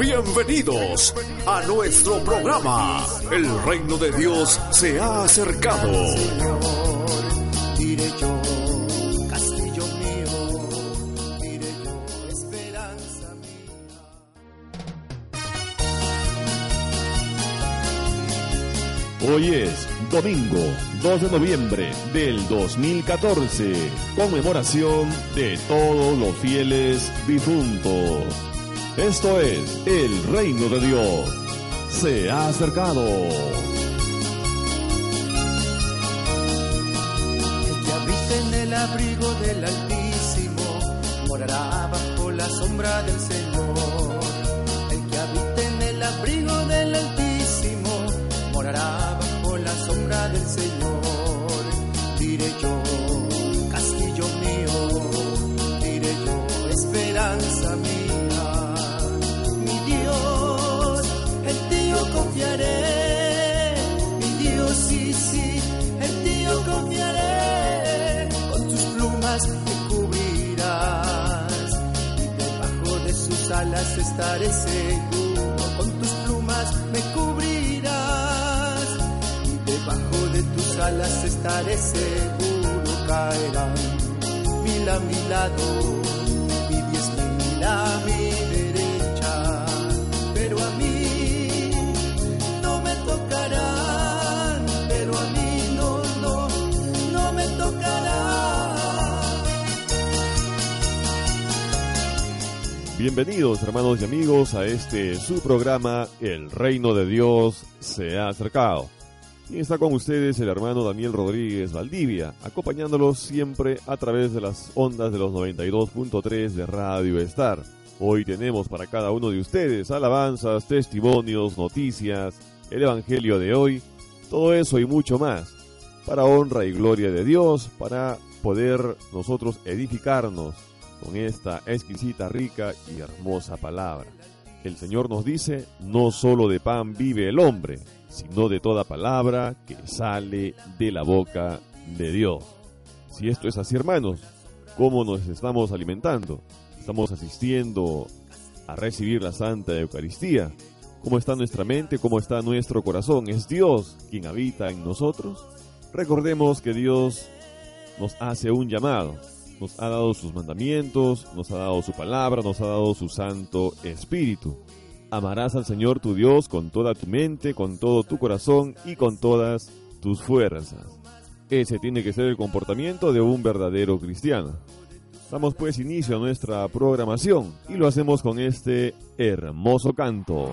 Bienvenidos a nuestro programa. El reino de Dios se ha acercado. castillo mío, esperanza Hoy es domingo 2 de noviembre del 2014, conmemoración de todos los fieles difuntos. Esto es el reino de Dios. Se ha acercado. El que habita en el abrigo del Altísimo morará bajo la sombra del Señor. El que habita en el abrigo del Altísimo morará bajo la sombra del Señor. Diré yo, confiaré. Mi Dios, sí, sí, en ti yo confiaré. Con tus plumas me cubrirás y debajo de sus alas estaré seguro. Con tus plumas me cubrirás y debajo de tus alas estaré seguro. Caerán mil a mi lado y diez mil a mi Bienvenidos hermanos y amigos a este su programa El reino de Dios se ha acercado. Y está con ustedes el hermano Daniel Rodríguez Valdivia, acompañándolos siempre a través de las ondas de los 92.3 de Radio Star. Hoy tenemos para cada uno de ustedes alabanzas, testimonios, noticias, el Evangelio de hoy, todo eso y mucho más, para honra y gloria de Dios, para poder nosotros edificarnos con esta exquisita, rica y hermosa palabra. El Señor nos dice, no solo de pan vive el hombre, sino de toda palabra que sale de la boca de Dios. Si esto es así, hermanos, ¿cómo nos estamos alimentando? ¿Estamos asistiendo a recibir la Santa Eucaristía? ¿Cómo está nuestra mente? ¿Cómo está nuestro corazón? ¿Es Dios quien habita en nosotros? Recordemos que Dios nos hace un llamado, nos ha dado sus mandamientos, nos ha dado su palabra, nos ha dado su Santo Espíritu. Amarás al Señor tu Dios con toda tu mente, con todo tu corazón y con todas tus fuerzas. Ese tiene que ser el comportamiento de un verdadero cristiano. Damos pues inicio a nuestra programación y lo hacemos con este hermoso canto.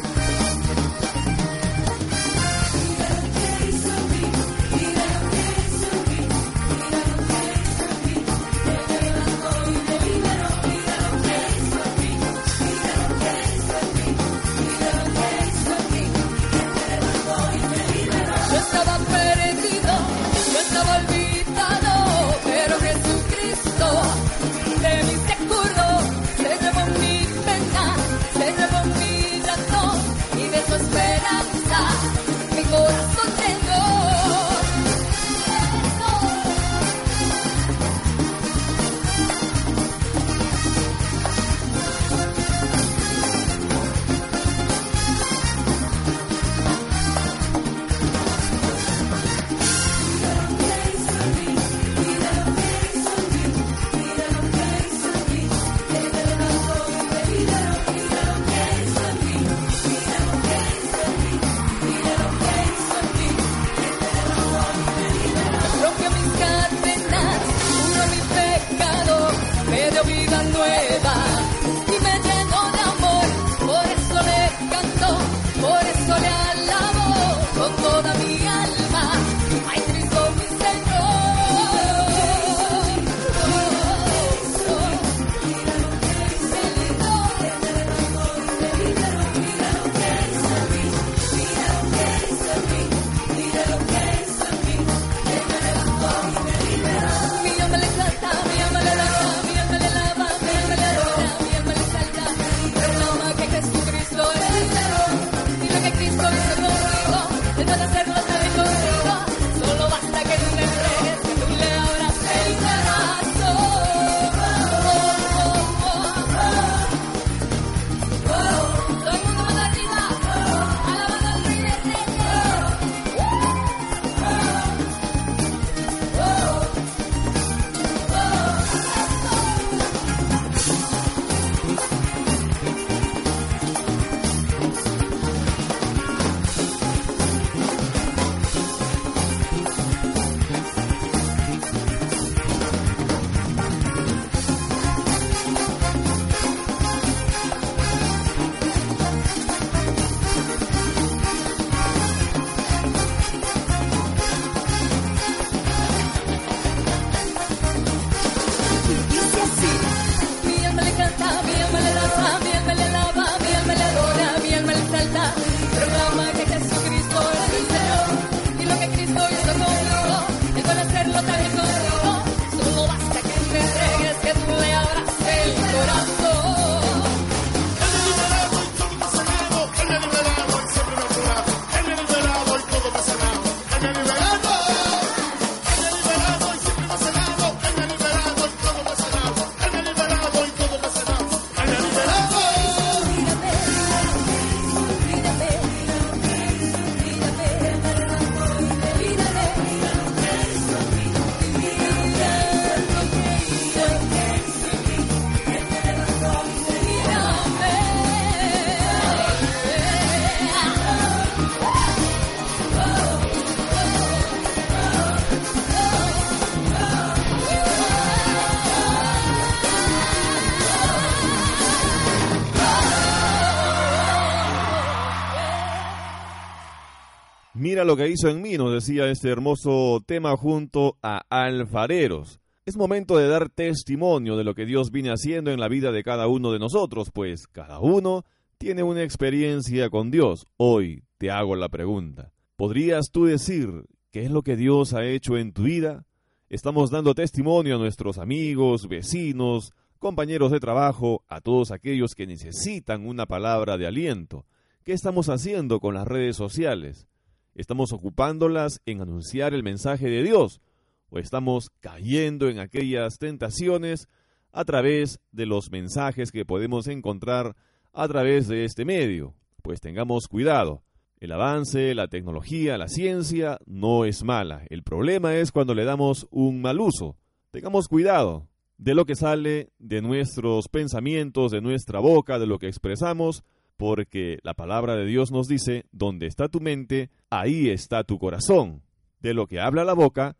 Lo que hizo en mí, nos decía este hermoso tema junto a Alfareros. Es momento de dar testimonio de lo que Dios viene haciendo en la vida de cada uno de nosotros, pues cada uno tiene una experiencia con Dios. Hoy te hago la pregunta. ¿Podrías tú decir qué es lo que Dios ha hecho en tu vida? Estamos dando testimonio a nuestros amigos, vecinos, compañeros de trabajo, a todos aquellos que necesitan una palabra de aliento. ¿Qué estamos haciendo con las redes sociales? ¿Estamos ocupándolas en anunciar el mensaje de Dios? ¿O estamos cayendo en aquellas tentaciones a través de los mensajes que podemos encontrar a través de este medio? Pues tengamos cuidado. El avance, la tecnología, la ciencia no es mala. El problema es cuando le damos un mal uso. Tengamos cuidado de lo que sale de nuestros pensamientos, de nuestra boca, de lo que expresamos, porque la palabra de Dios nos dice, donde está tu mente, ahí está tu corazón. De lo que habla la boca,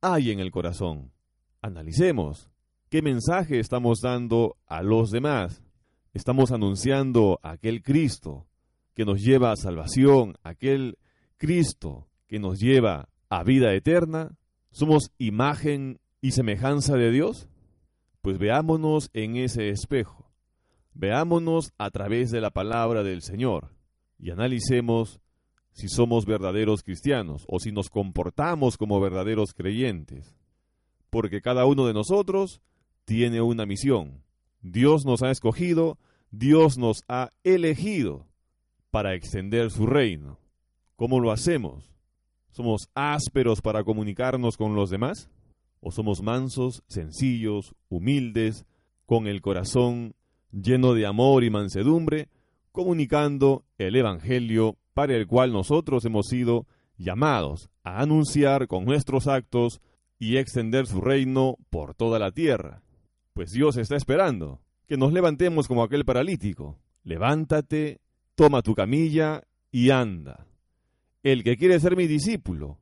hay en el corazón. Analicemos. ¿Qué mensaje estamos dando a los demás? Estamos anunciando a aquel Cristo que nos lleva a salvación, aquel Cristo que nos lleva a vida eterna. ¿Somos imagen y semejanza de Dios? Pues veámonos en ese espejo. Veámonos a través de la palabra del Señor y analicemos si somos verdaderos cristianos o si nos comportamos como verdaderos creyentes. Porque cada uno de nosotros tiene una misión. Dios nos ha escogido, Dios nos ha elegido para extender su reino. ¿Cómo lo hacemos? ¿Somos ásperos para comunicarnos con los demás? ¿O somos mansos, sencillos, humildes, con el corazón lleno de amor y mansedumbre, comunicando el Evangelio para el cual nosotros hemos sido llamados a anunciar con nuestros actos y extender su reino por toda la tierra. Pues Dios está esperando que nos levantemos como aquel paralítico. Levántate, toma tu camilla y anda. El que quiere ser mi discípulo,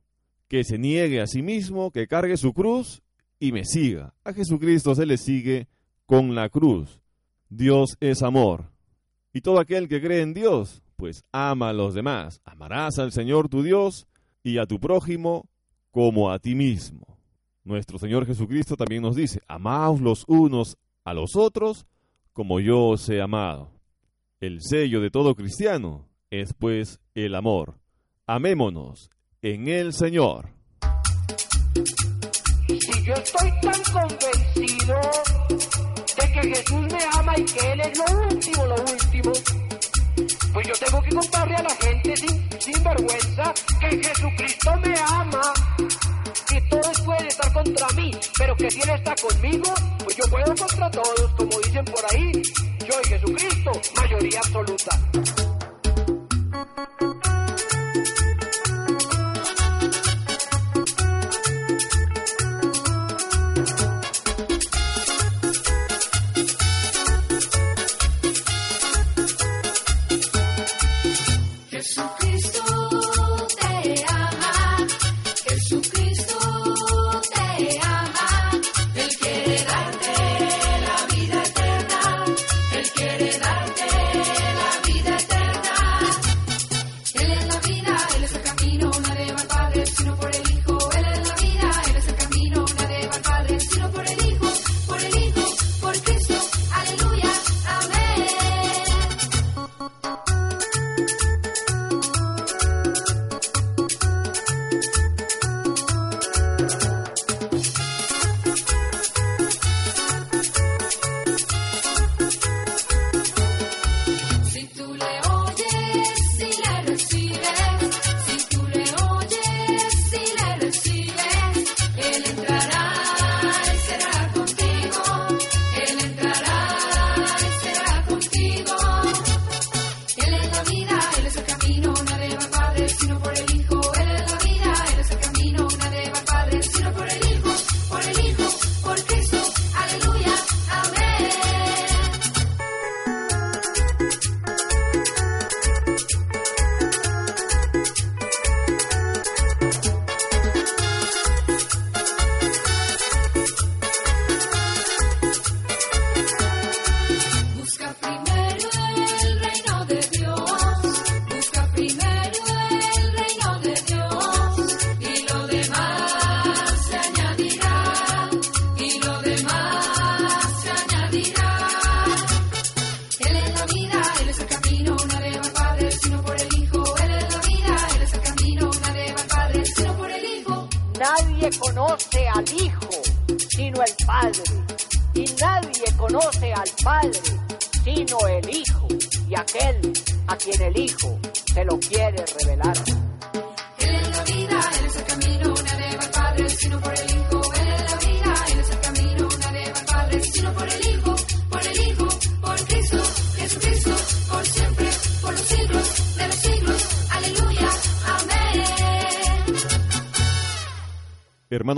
que se niegue a sí mismo, que cargue su cruz y me siga. A Jesucristo se le sigue con la cruz. Dios es amor. Y todo aquel que cree en Dios pues ama a los demás. Amarás al Señor tu Dios y a tu prójimo como a ti mismo. Nuestro Señor Jesucristo también nos dice, amaos los unos a los otros como yo os he amado. El sello de todo cristiano es pues el amor. Amémonos en el Señor. Si yo estoy tan convencido que Jesús me ama y que Él es lo último, lo último, pues yo tengo que contarle a la gente sin, vergüenza que Jesucristo me ama. Y todos pueden estar contra mí, pero que si Él está conmigo, pues yo puedo contra todos, como dicen por ahí. Yo y Jesucristo, mayoría absoluta.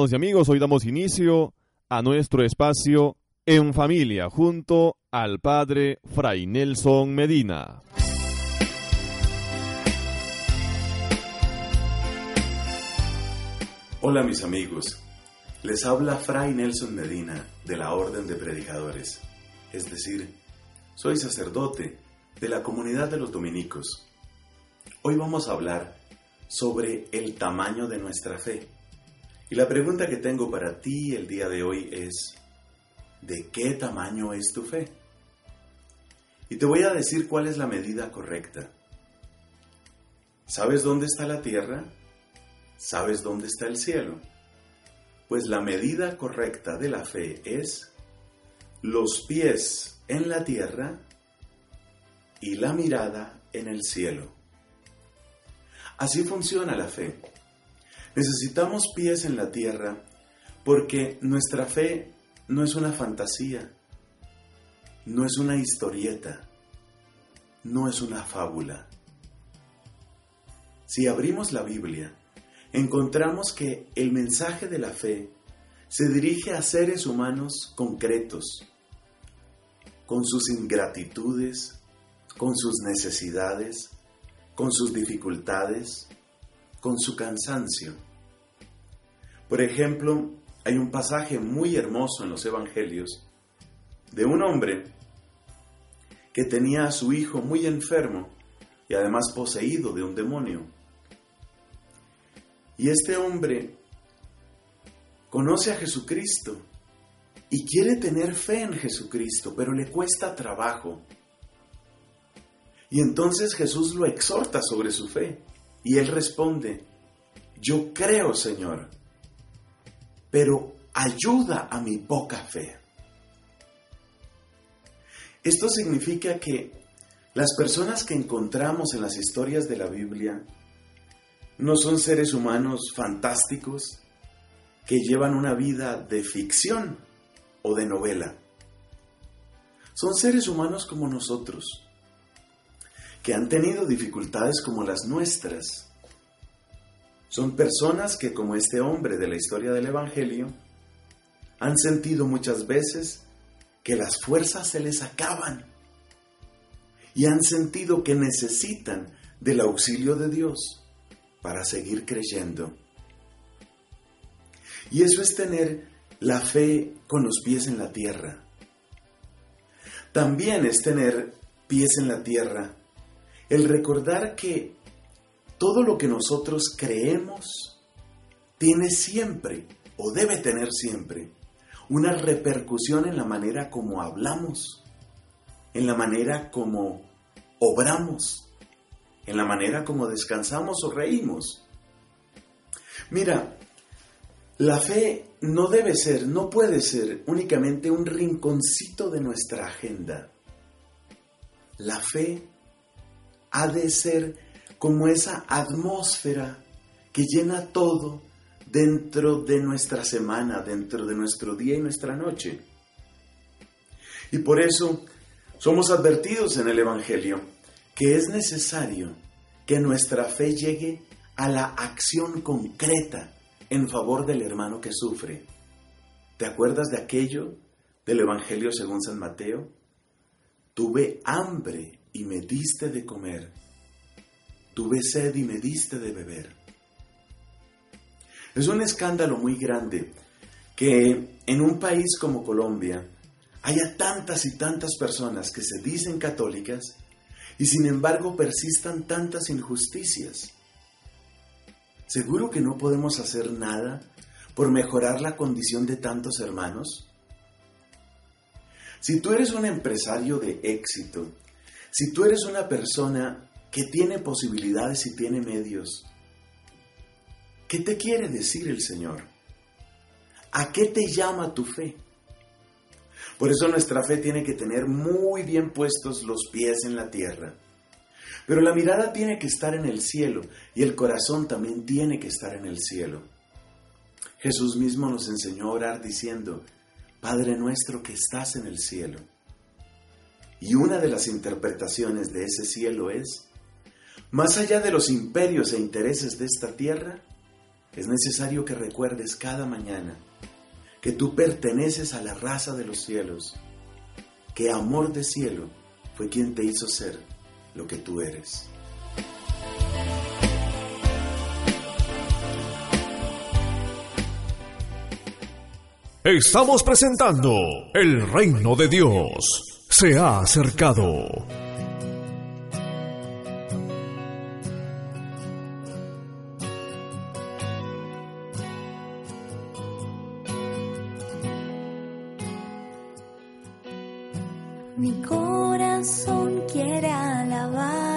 Y amigos, hoy damos inicio a nuestro espacio en familia junto al Padre Fray Nelson Medina. Hola mis amigos, Les habla Fray Nelson Medina de la Orden de Predicadores, es decir, soy sacerdote de la comunidad de los dominicos. Hoy vamos a hablar sobre el tamaño de nuestra fe. Y la pregunta que tengo para ti el día de hoy es, ¿de qué tamaño es tu fe? Y te voy a decir cuál es la medida correcta. ¿Sabes dónde está la tierra? ¿Sabes dónde está el cielo? Pues la medida correcta de la fe es los pies en la tierra y la mirada en el cielo. Así funciona la fe. Necesitamos pies en la tierra porque nuestra fe no es una fantasía, no es una historieta, no es una fábula. Si abrimos la Biblia, encontramos que el mensaje de la fe se dirige a seres humanos concretos, con sus ingratitudes, con sus necesidades, con sus dificultades, con su cansancio. Por ejemplo, hay un pasaje muy hermoso en los Evangelios de un hombre que tenía a su hijo muy enfermo y además poseído de un demonio. Y este hombre conoce a Jesucristo y quiere tener fe en Jesucristo, pero le cuesta trabajo. Y entonces Jesús lo exhorta sobre su fe y él responde, yo creo Señor, pero ayuda a mi poca fe. Esto significa que las personas que encontramos en las historias de la Biblia no son seres humanos fantásticos que llevan una vida de ficción o de novela. Son seres humanos como nosotros, que han tenido dificultades como las nuestras. Son personas que, como este hombre de la historia del Evangelio, han sentido muchas veces que las fuerzas se les acaban y han sentido que necesitan del auxilio de Dios para seguir creyendo. Y eso es tener la fe con los pies en la tierra. También es tener pies en la tierra el recordar que todo lo que nosotros creemos tiene siempre, o debe tener siempre, una repercusión en la manera como hablamos, en la manera como obramos, en la manera como descansamos o reímos. Mira, la fe no debe ser, no puede ser únicamente un rinconcito de nuestra agenda. La fe ha de ser como esa atmósfera que llena todo dentro de nuestra semana, dentro de nuestro día y nuestra noche. Y por eso somos advertidos en el Evangelio que es necesario que nuestra fe llegue a la acción concreta en favor del hermano que sufre. ¿Te acuerdas de aquello del Evangelio según San Mateo? Tuve hambre y me diste de comer. Tuve sed y me diste de beber. Es un escándalo muy grande que en un país como Colombia haya tantas y tantas personas que se dicen católicas y sin embargo persistan tantas injusticias. ¿Seguro que no podemos hacer nada por mejorar la condición de tantos hermanos? Si tú eres un empresario de éxito, si tú eres una persona que tiene posibilidades y tiene medios, ¿qué te quiere decir el Señor? ¿A qué te llama tu fe? Por eso nuestra fe tiene que tener muy bien puestos los pies en la tierra. Pero la mirada tiene que estar en el cielo y el corazón también tiene que estar en el cielo. Jesús mismo nos enseñó a orar diciendo, Padre nuestro que estás en el cielo. Y una de las interpretaciones de ese cielo es, más allá de los imperios e intereses de esta tierra, es necesario que recuerdes cada mañana que tú perteneces a la raza de los cielos, que amor de cielo fue quien te hizo ser lo que tú eres. Estamos presentando El reino de Dios se ha acercado. Mi corazón quiere alabar,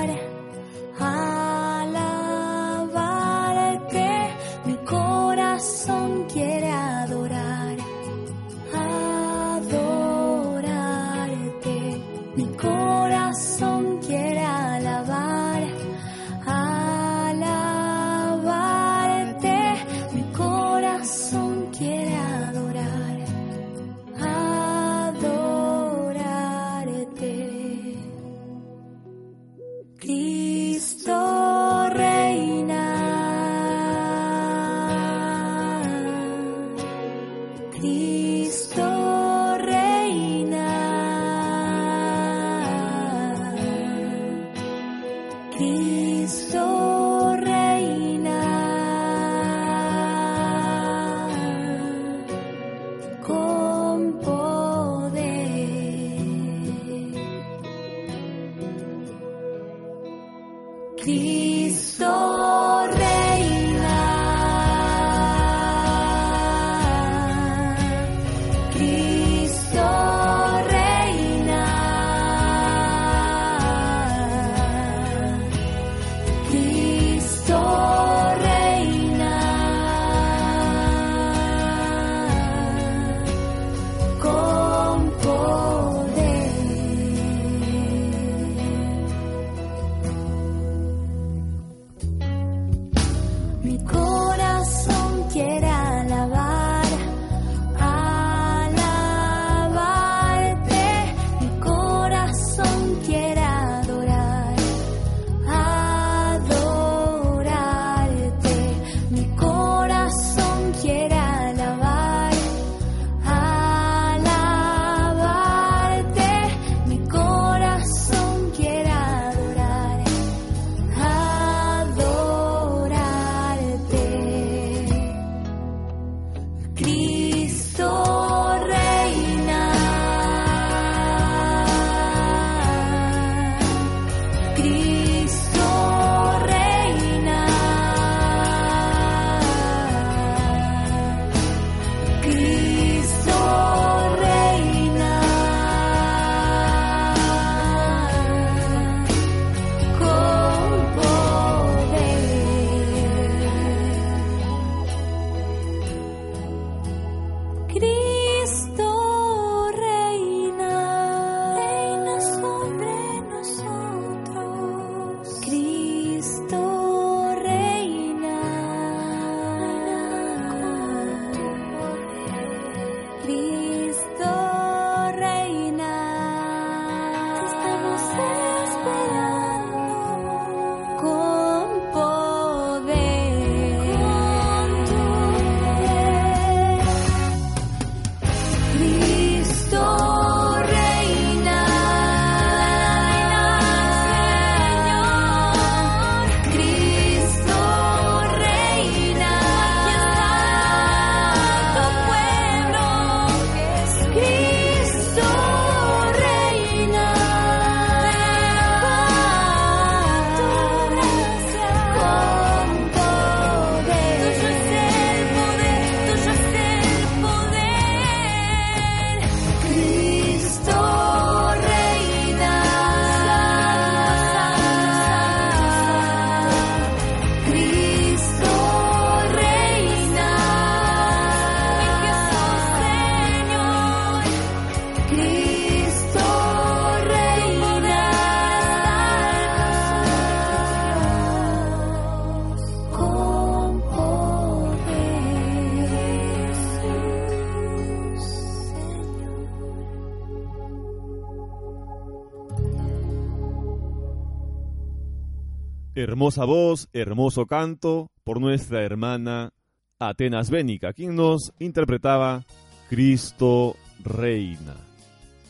Hermosa voz, hermoso canto por nuestra hermana Atenas Bénica, quien nos interpretaba Cristo Reina.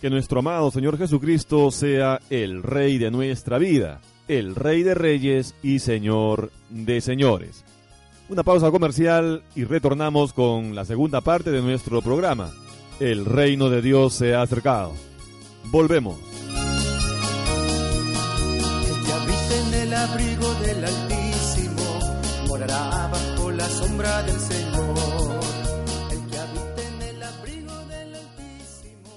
Que nuestro amado Señor Jesucristo sea el Rey de nuestra vida, el Rey de Reyes y Señor de Señores. Una pausa comercial y retornamos con la segunda parte de nuestro programa. El reino de Dios se ha acercado. Volvemos. La sombra del Señor. El que habita en el abrigo del Altísimo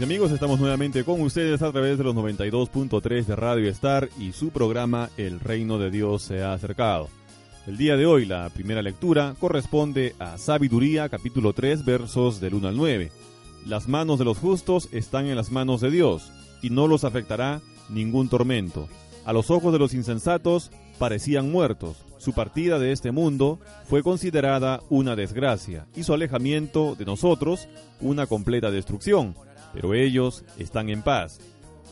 y amigos, estamos nuevamente con ustedes a través de los 92.3 de Radio Star y su programa El Reino de Dios se ha acercado. El día de hoy la primera lectura corresponde a Sabiduría capítulo 3 versos del 1 al 9. Las manos de los justos están en las manos de Dios y no los afectará ningún tormento. A los ojos de los insensatos parecían muertos. Su partida de este mundo fue considerada una desgracia y su alejamiento de nosotros una completa destrucción. Pero ellos están en paz.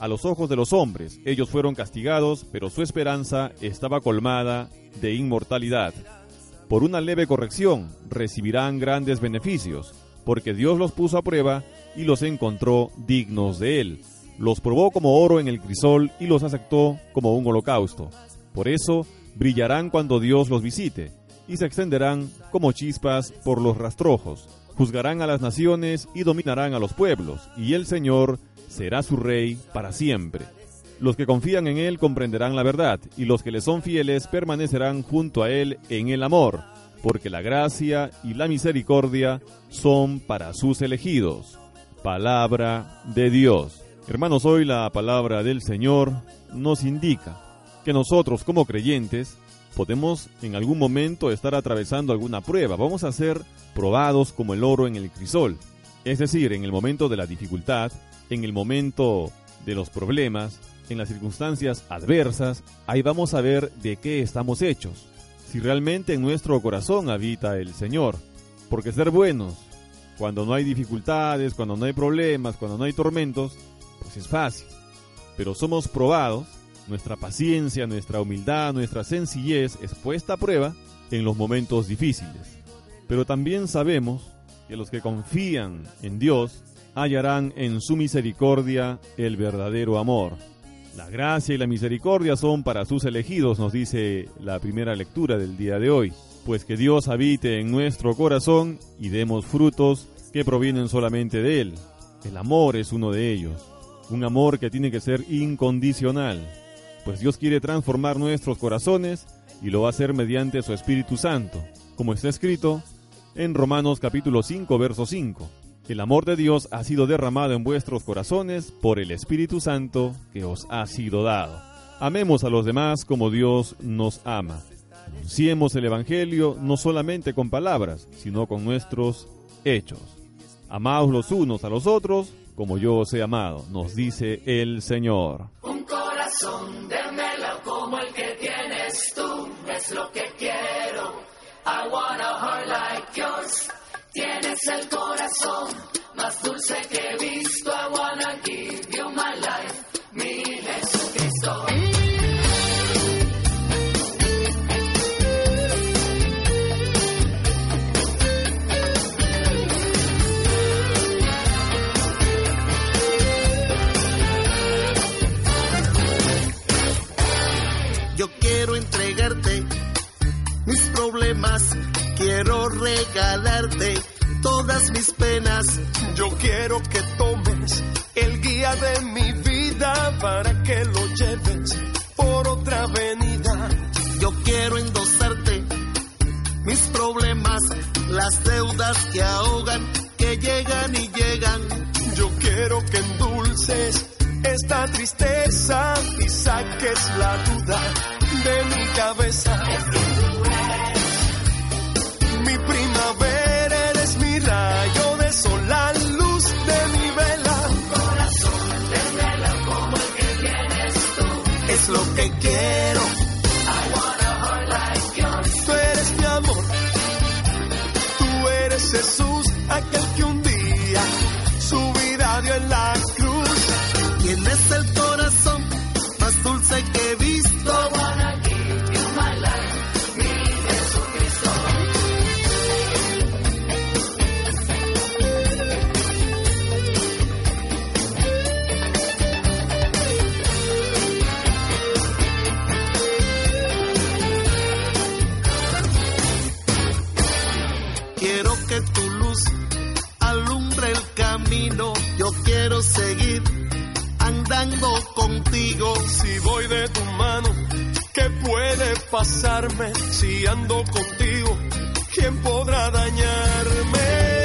A los ojos de los hombres ellos fueron castigados, pero su esperanza estaba colmada de inmortalidad. Por una leve corrección recibirán grandes beneficios, porque Dios los puso a prueba y los encontró dignos de él. Los probó como oro en el crisol y los aceptó como un holocausto. Por eso brillarán cuando Dios los visite, y se extenderán como chispas por los rastrojos. Juzgarán a las naciones y dominarán a los pueblos, y el Señor será su rey para siempre. Los que confían en Él comprenderán la verdad, y los que le son fieles permanecerán junto a Él en el amor, porque la gracia y la misericordia son para sus elegidos. Palabra de Dios. Hermanos, hoy la palabra del Señor nos indica que nosotros como creyentes podemos en algún momento estar atravesando alguna prueba. Vamos a ser probados como el oro en el crisol. Es decir, en el momento de la dificultad, en el momento de los problemas, en las circunstancias adversas, ahí vamos a ver de qué estamos hechos. Si realmente en nuestro corazón habita el Señor. Porque ser buenos, cuando no hay dificultades, cuando no hay problemas, cuando no hay tormentos, es fácil. Pero somos probados, nuestra paciencia, nuestra humildad, nuestra sencillez es puesta a prueba en los momentos difíciles. Pero también sabemos que los que confían en Dios hallarán en su misericordia el verdadero amor. La gracia y la misericordia son para sus elegidos, nos dice la primera lectura del día de hoy. Pues que Dios habite en nuestro corazón y demos frutos que provienen solamente de Él. El amor es uno de ellos. Un amor que tiene que ser incondicional. Pues Dios quiere transformar nuestros corazones y lo va a hacer mediante su Espíritu Santo. Como está escrito en Romanos capítulo 5, verso 5. El amor de Dios ha sido derramado en vuestros corazones por el Espíritu Santo que os ha sido dado. Amemos a los demás como Dios nos ama. Anunciemos el Evangelio no solamente con palabras, sino con nuestros hechos. Amaos los unos a los otros como yo os he amado, nos dice el Señor. Un corazón de mela como el que tienes tú es lo que quiero. I want a heart like yours. Tienes el corazón más dulce que he problemas, quiero regalarte todas mis penas. Yo quiero que tomes el guía de mi vida para que lo lleves por otra avenida. Yo quiero endosarte mis problemas, las deudas que ahogan, que llegan y llegan. Yo quiero que endulces esta tristeza y saques la duda de mi cabeza. Mi primavera eres mi rayo de sol, la luz de mi vela. Corazón de mela como el que tienes tú. Es lo que quiero. I. Tú eres mi amor. Tú eres Jesús, aquel quiero seguir andando contigo. Si voy de tu mano, ¿qué puede pasarme? Si ando contigo, ¿quién podrá dañarme?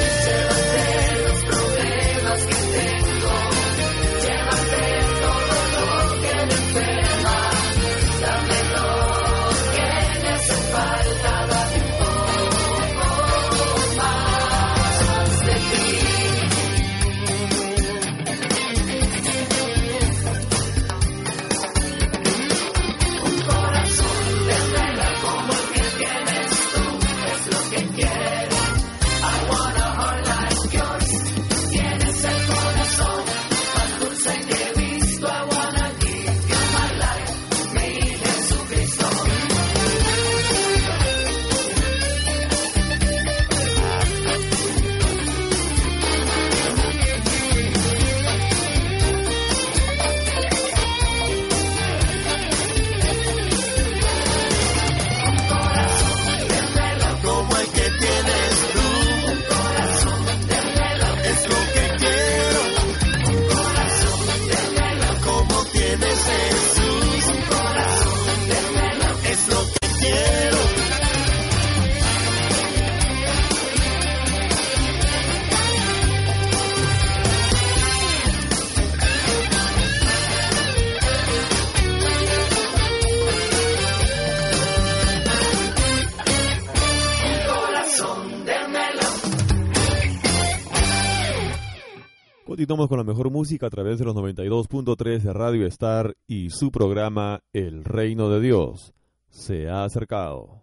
Con la mejor música a través de los 92.3 de Radio Star y su programa El Reino de Dios se ha acercado.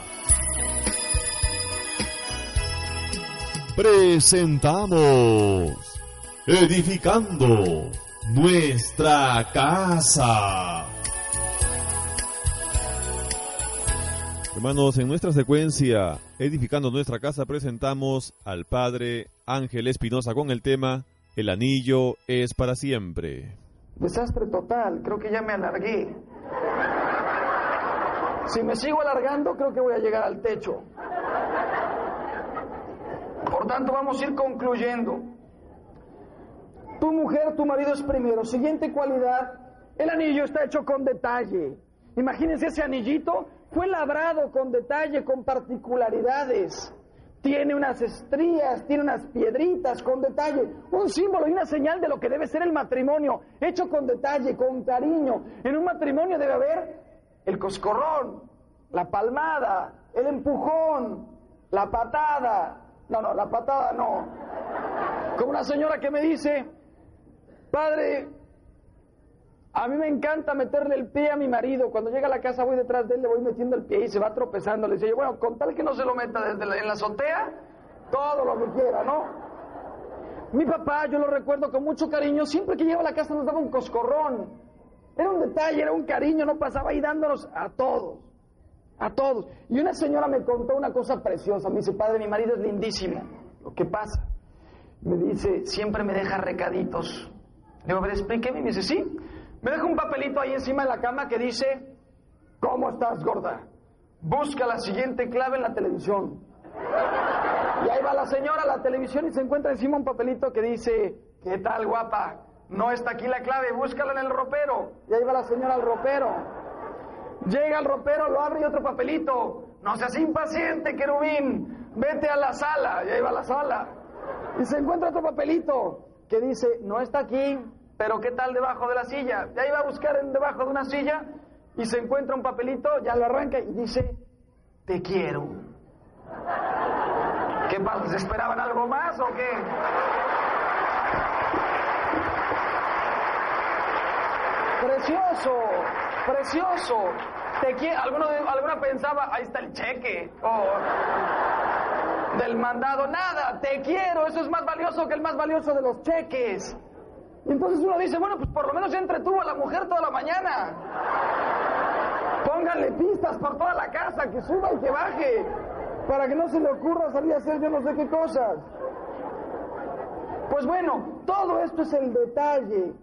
Presentamos Edificando nuestra casa. Hermanos, en nuestra secuencia Edificando nuestra casa presentamos al Padre Ángel Espinosa con el tema El anillo es para siempre. Desastre total, creo que ya me alargué. Si me sigo alargando, creo que voy a llegar al techo. Por tanto, vamos a ir concluyendo. Tu mujer, tu marido es primero. Siguiente cualidad, el anillo está hecho con detalle. Imagínense ese anillito, fue labrado con detalle, con particularidades. Tiene unas estrías, tiene unas piedritas con detalle, un símbolo y una señal de lo que debe ser el matrimonio, hecho con detalle, con cariño. En un matrimonio debe haber el coscorrón, la palmada, el empujón, la patada. No, no, la patada no. Como una señora que me dice, padre, a mí me encanta meterle el pie a mi marido. Cuando llega a la casa voy detrás de él, le voy metiendo el pie y se va tropezando. Le dice yo, bueno, con tal que no se lo meta desde en la azotea, todo lo que quiera, ¿no? Mi papá, yo lo recuerdo con mucho cariño, siempre que llegaba a la casa nos daba un coscorrón. Era un detalle, era un cariño, no pasaba ahí dándonos a todos, a todos. Y una señora me contó una cosa preciosa, me dice, padre, mi marido es lindísimo. Lo que pasa, me dice, siempre me deja recaditos. Le digo, explíqueme, y me dice, sí. Me deja un papelito ahí encima de la cama que dice, ¿cómo estás, gorda? Busca la siguiente clave en la televisión. Y ahí va la señora a la televisión y se encuentra encima un papelito que dice, ¿qué tal, guapa? No está aquí la clave, búscala en el ropero. Y ahí va la señora al ropero. Llega al ropero, lo abre y otro papelito. No seas impaciente, querubín. Vete a la sala. Y ahí va a la sala. Y se encuentra otro papelito que dice, no está aquí, pero ¿qué tal debajo de la silla? Y ahí va a buscar en debajo de una silla y se encuentra un papelito, ya lo arranca y dice, te quiero. ¿Qué pasa? ¿Se esperaban algo más o qué? Precioso, precioso. Te quiero. Alguno, alguna pensaba, ahí está el cheque. O del mandado. Nada, te quiero. Eso es más valioso que el más valioso de los cheques. Y entonces uno dice, bueno, pues por lo menos ya entretuvo a la mujer toda la mañana. Pónganle pistas por toda la casa, que suba y que baje, para que no se le ocurra salir a hacer yo no sé qué cosas. Pues bueno, todo esto es el detalle.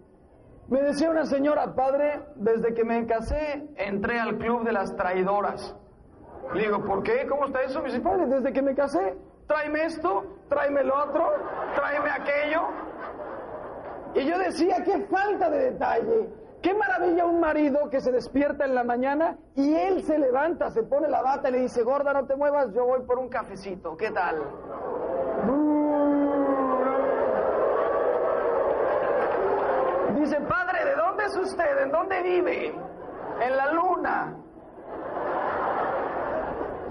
Me decía una señora, padre, desde que me casé entré al club de las traidoras. Le digo, ¿por qué? ¿Cómo está eso? Me dice, padre, desde que me casé, tráeme esto, tráeme lo otro, tráeme aquello. Y yo decía, qué falta de detalle. Qué maravilla un marido que se despierta en la mañana y él se levanta, se pone la bata y le dice, gorda, no te muevas, yo voy por un cafecito. ¿Qué tal? Dice, padre, ¿de dónde es usted? ¿En dónde vive? En la luna.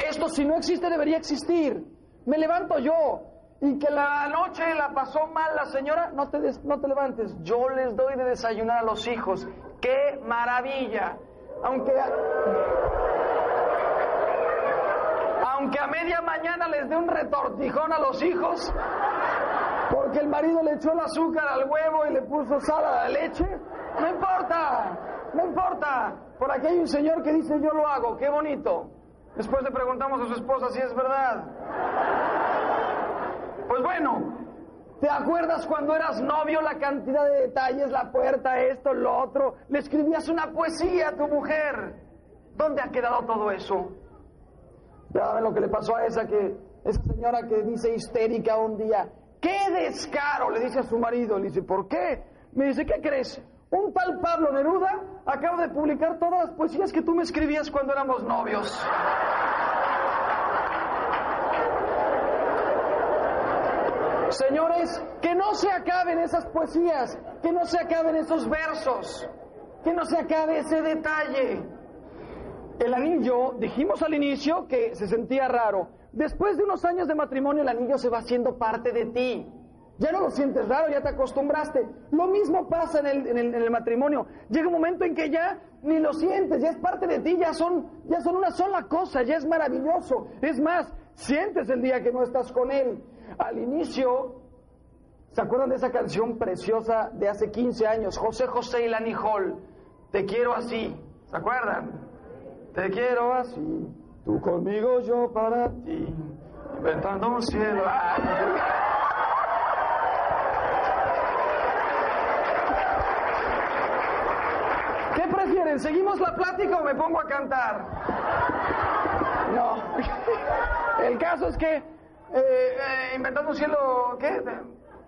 Esto si no existe debería existir. Me levanto yo y que la noche la pasó mal la señora, no te, des- no te levantes. Yo les doy de desayunar a los hijos. ¡Qué maravilla! Aunque aunque a media mañana les dé un retortijón a los hijos, porque el marido le echó el azúcar al huevo y le puso sal a la leche, no importa, no importa. Por aquí hay un señor que dice yo lo hago, qué bonito. Después le preguntamos a su esposa si es verdad. Pues bueno, ¿te acuerdas cuando eras novio la cantidad de detalles, la puerta, esto, lo otro? Le escribías una poesía a tu mujer. ¿Dónde ha quedado todo eso? Ya ven lo que le pasó a esa que esa señora que dice histérica un día, ¡qué descaro! le dice a su marido, le dice, ¿por qué? Me dice, ¿qué crees? Un tal Pablo Neruda acaba de publicar todas las poesías que tú me escribías cuando éramos novios. Señores, que no se acaben esas poesías, que no se acaben esos versos, que no se acabe ese detalle. El anillo, dijimos al inicio que se sentía raro. Después de unos años de matrimonio, el anillo se va haciendo parte de ti. Ya no lo sientes raro, ya te acostumbraste. Lo mismo pasa en el, matrimonio. Llega un momento en que ya ni lo sientes, ya es parte de ti, ya son, ya son una sola cosa, ya es maravilloso. Es más, sientes el día que no estás con él. Al inicio, ¿se acuerdan de esa canción preciosa de hace 15 años? José José y Lani Hall. Te quiero así. ¿Se acuerdan? Te quiero así. Tú conmigo, yo para ti. Inventando un cielo. ¿Qué prefieren? ¿Seguimos la plática o me pongo a cantar? No. El caso es que eh, eh, inventando un cielo, ¿qué?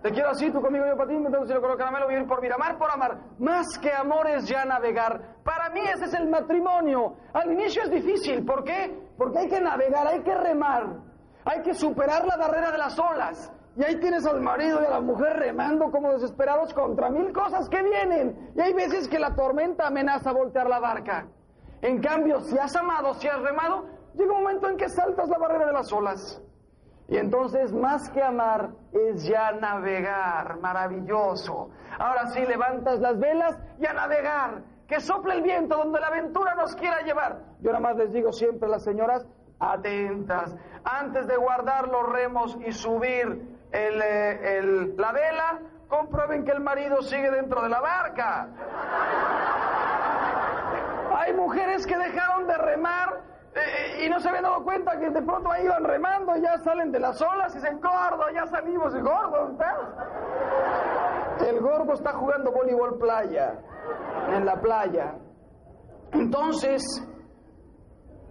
Te, quiero así, tú conmigo, yo para ti, inventando un cielo con caramelo, vivir por Miramar, por amar. Más que amor es ya navegar. Para mí ese es el matrimonio. Al inicio es difícil, ¿por qué? Porque hay que navegar, hay que remar, hay que superar la barrera de las olas. Y ahí tienes al marido y a la mujer remando como desesperados contra mil cosas que vienen. Y hay veces que la tormenta amenaza voltear la barca. En cambio, si has amado, si has remado, llega un momento en que saltas la barrera de las olas. Y entonces, más que amar, es ya navegar, maravilloso. Ahora sí, levantas las velas y a navegar. Que sople el viento donde la aventura nos quiera llevar. Yo nada más les digo siempre a las señoras, atentas. Antes de guardar los remos y subir el, eh, la vela, comprueben que el marido sigue dentro de la barca. Hay mujeres que dejaron de remar eh, y no se habían dado cuenta que de pronto ahí iban remando ya salen de las olas y dicen, gordo, ya salimos. Y gordo. El gordo está jugando voleibol playa, en la playa. Entonces,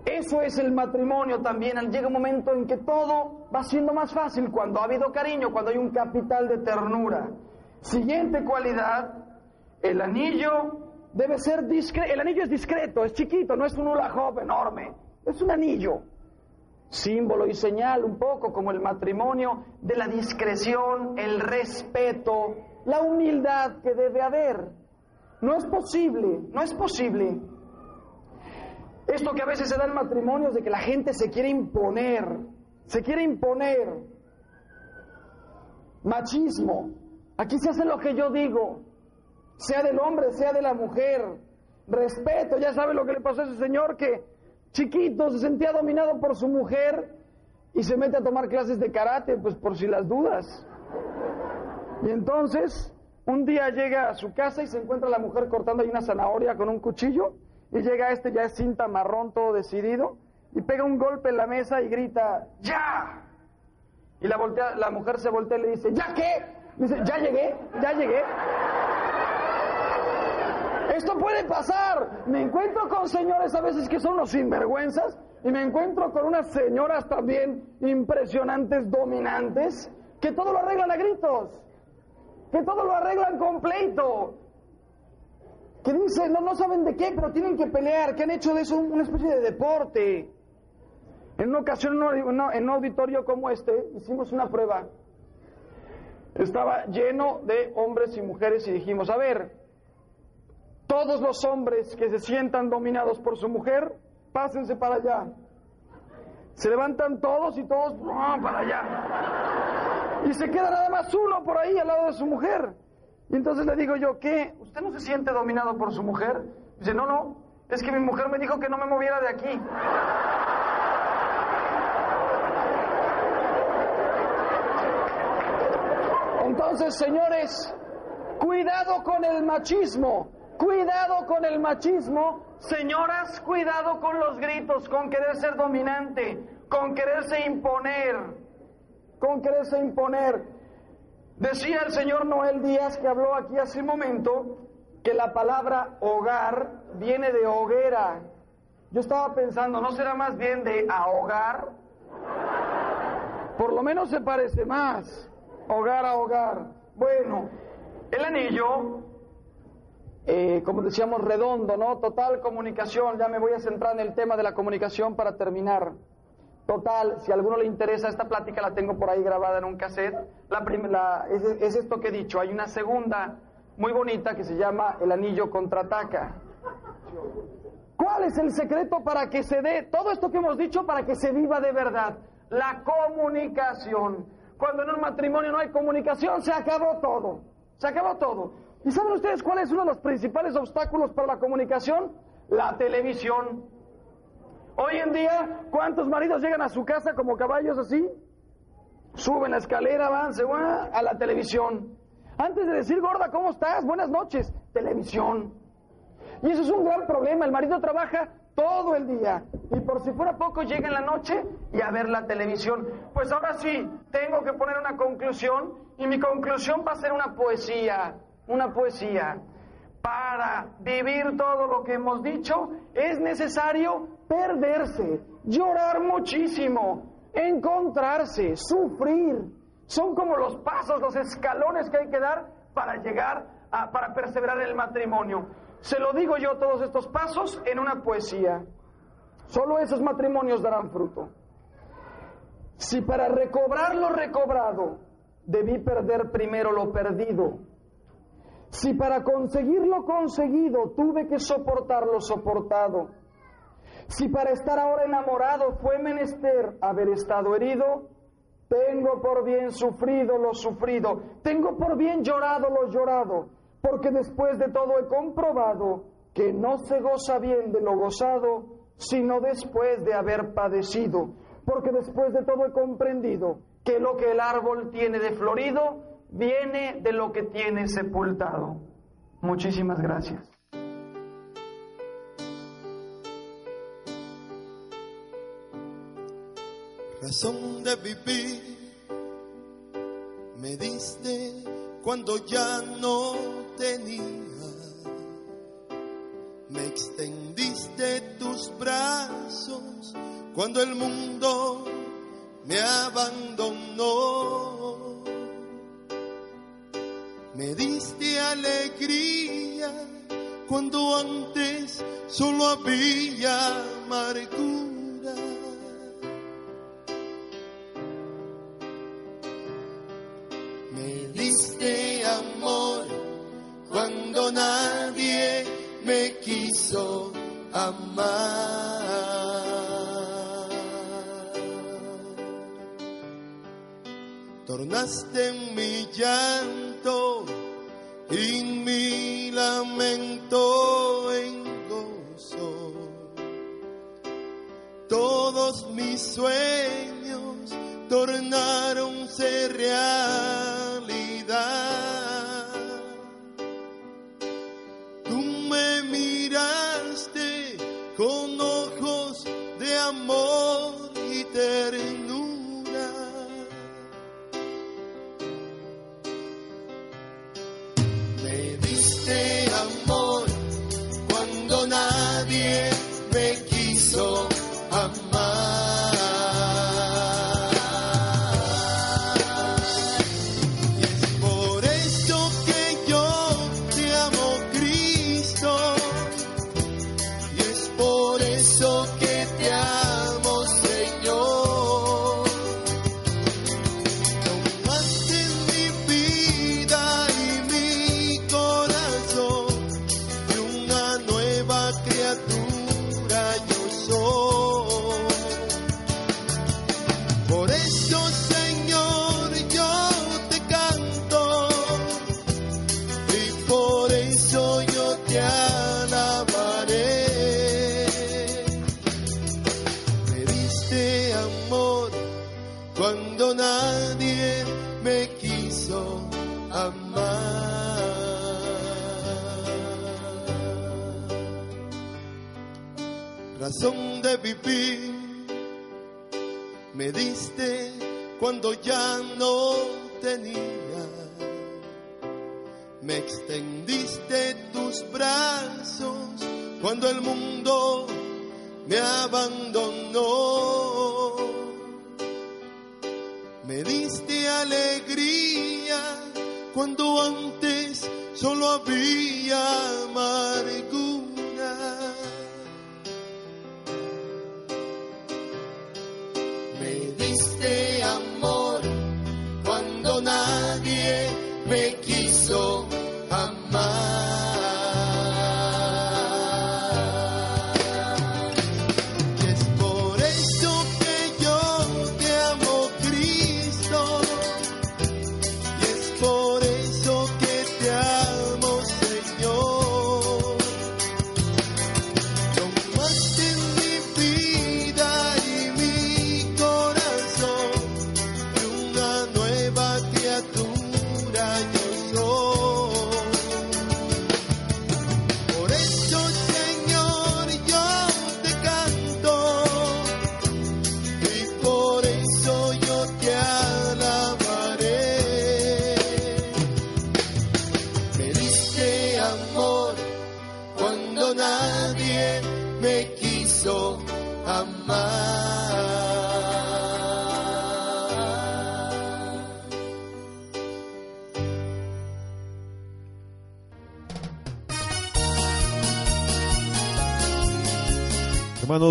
eso es el matrimonio también. Llega un momento en que todo va siendo más fácil cuando ha habido cariño, cuando hay un capital de ternura. Siguiente cualidad, el anillo debe ser discreto. El anillo es discreto, es chiquito, no es un hula hoop enorme. Es un anillo. Símbolo y señal, un poco como el matrimonio, de la discreción, el respeto, la humildad que debe haber. No es posible, no es posible esto que a veces se da en matrimonios de que la gente se quiere imponer, se quiere imponer. Machismo. Aquí se hace lo que yo digo, sea del hombre, sea de la mujer. Respeto, ya sabe lo que le pasó a ese señor que chiquito se sentía dominado por su mujer y se mete a tomar clases de karate, pues por si las dudas. Y entonces, un día llega a su casa y se encuentra la mujer cortando ahí una zanahoria con un cuchillo y llega este ya es cinta marrón todo decidido y pega un golpe en la mesa y grita ¡Ya! Y la, la mujer se voltea y le dice ¿Ya qué? Dice ¿Ya llegué? ¿Ya llegué? Esto puede pasar. Me encuentro con señores a veces que son unos sinvergüenzas y me encuentro con unas señoras también impresionantes, dominantes, que todo lo arreglan a gritos, que todo lo arreglan con pleito, que dicen, no, no saben de qué, pero tienen que pelear, que han hecho de eso una especie de deporte. En una ocasión, en un auditorio como este, hicimos una prueba. Estaba lleno de hombres y mujeres y dijimos, a ver, todos los hombres que se sientan dominados por su mujer, pásense para allá. Se levantan todos y todos para allá. Y se queda nada más uno por ahí al lado de su mujer. Y entonces le digo yo, ¿qué? ¿Usted no se siente dominado por su mujer? Dice, no, no, es que mi mujer me dijo que no me moviera de aquí. Entonces, señores, cuidado con el machismo, cuidado con el machismo, señoras, cuidado con los gritos, con querer ser dominante, con quererse imponer, con quererse imponer. Decía el señor Noel Díaz que habló aquí hace un momento que la palabra hogar viene de hoguera. Yo estaba pensando, ¿no será más bien de ahogar? Por lo menos se parece más. Hogar a hogar. Bueno, el anillo, eh, como decíamos, redondo, ¿no? Total comunicación. Ya me voy a centrar en el tema de la comunicación para terminar. Total, si a alguno le interesa esta plática, la tengo por ahí grabada en un cassette. La la- es, es esto que he dicho. Hay una segunda muy bonita que se llama El Anillo Contraataca. ¿Cuál es el secreto para que se dé todo esto que hemos dicho para que se viva de verdad? La comunicación. Cuando en un matrimonio no hay comunicación, se acabó todo. Se acabó todo. ¿Y saben ustedes cuál es uno de los principales obstáculos para la comunicación? La televisión. Hoy en día, ¿cuántos maridos llegan a su casa como caballos así? Suben la escalera, van, se van a la televisión. Antes de decir, gorda, ¿cómo estás? Buenas noches. Televisión. Y eso es un gran problema. El marido trabaja todo el día y por si fuera poco llega en la noche y a ver la televisión. Pues ahora sí, tengo que poner una conclusión y mi conclusión va a ser una poesía, una poesía. Para vivir todo lo que hemos dicho es necesario perderse, llorar muchísimo, encontrarse, sufrir. Son como los pasos, los escalones que hay que dar para llegar a, para perseverar en el matrimonio. Se lo digo yo todos estos pasos en una poesía. Solo esos matrimonios darán fruto. Si para recobrar lo recobrado debí perder primero lo perdido, si para conseguir lo conseguido tuve que soportar lo soportado, si para estar ahora enamorado fue menester haber estado herido, tengo por bien sufrido lo sufrido, tengo por bien llorado lo llorado, porque después de todo he comprobado que no se goza bien de lo gozado, sino después de haber padecido, porque después de todo he comprendido que lo que el árbol tiene de florido viene de lo que tiene sepultado. Muchísimas gracias. razón de vivir. Me diste cuando ya no tenía. Me extendiste tus brazos cuando el mundo me abandonó. Me diste alegría cuando antes solo había amargura. Me diste amor cuando nadie me quiso amar. Tornaste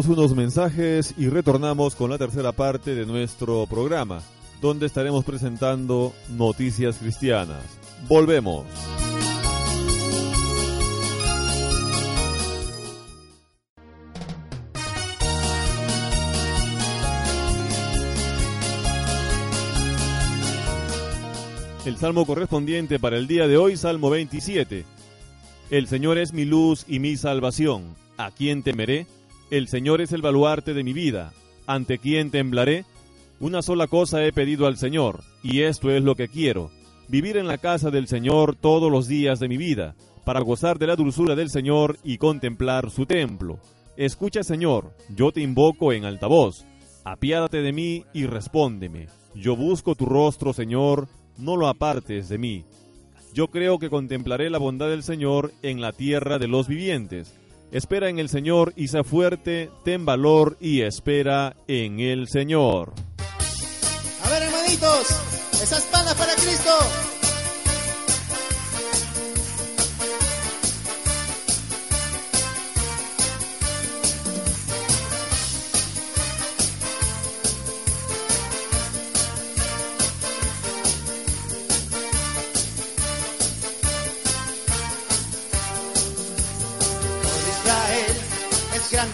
unos mensajes y retornamos con la tercera parte de nuestro programa, donde estaremos presentando noticias cristianas. Volvemos. El salmo correspondiente para el día de hoy, Salmo 27. El Señor es mi luz y mi salvación. ¿A quién temeré? El Señor es el baluarte de mi vida. ¿Ante quién temblaré? Una sola cosa he pedido al Señor, y esto es lo que quiero, vivir en la casa del Señor todos los días de mi vida, para gozar de la dulzura del Señor y contemplar su templo. Escucha, Señor, yo te invoco en altavoz. Apiádate de mí y respóndeme. Yo busco tu rostro, Señor, no lo apartes de mí. Yo creo que contemplaré la bondad del Señor en la tierra de los vivientes. Espera en el Señor y sea fuerte, ten valor y espera en el Señor. A ver, hermanitos, esas palmas para Cristo.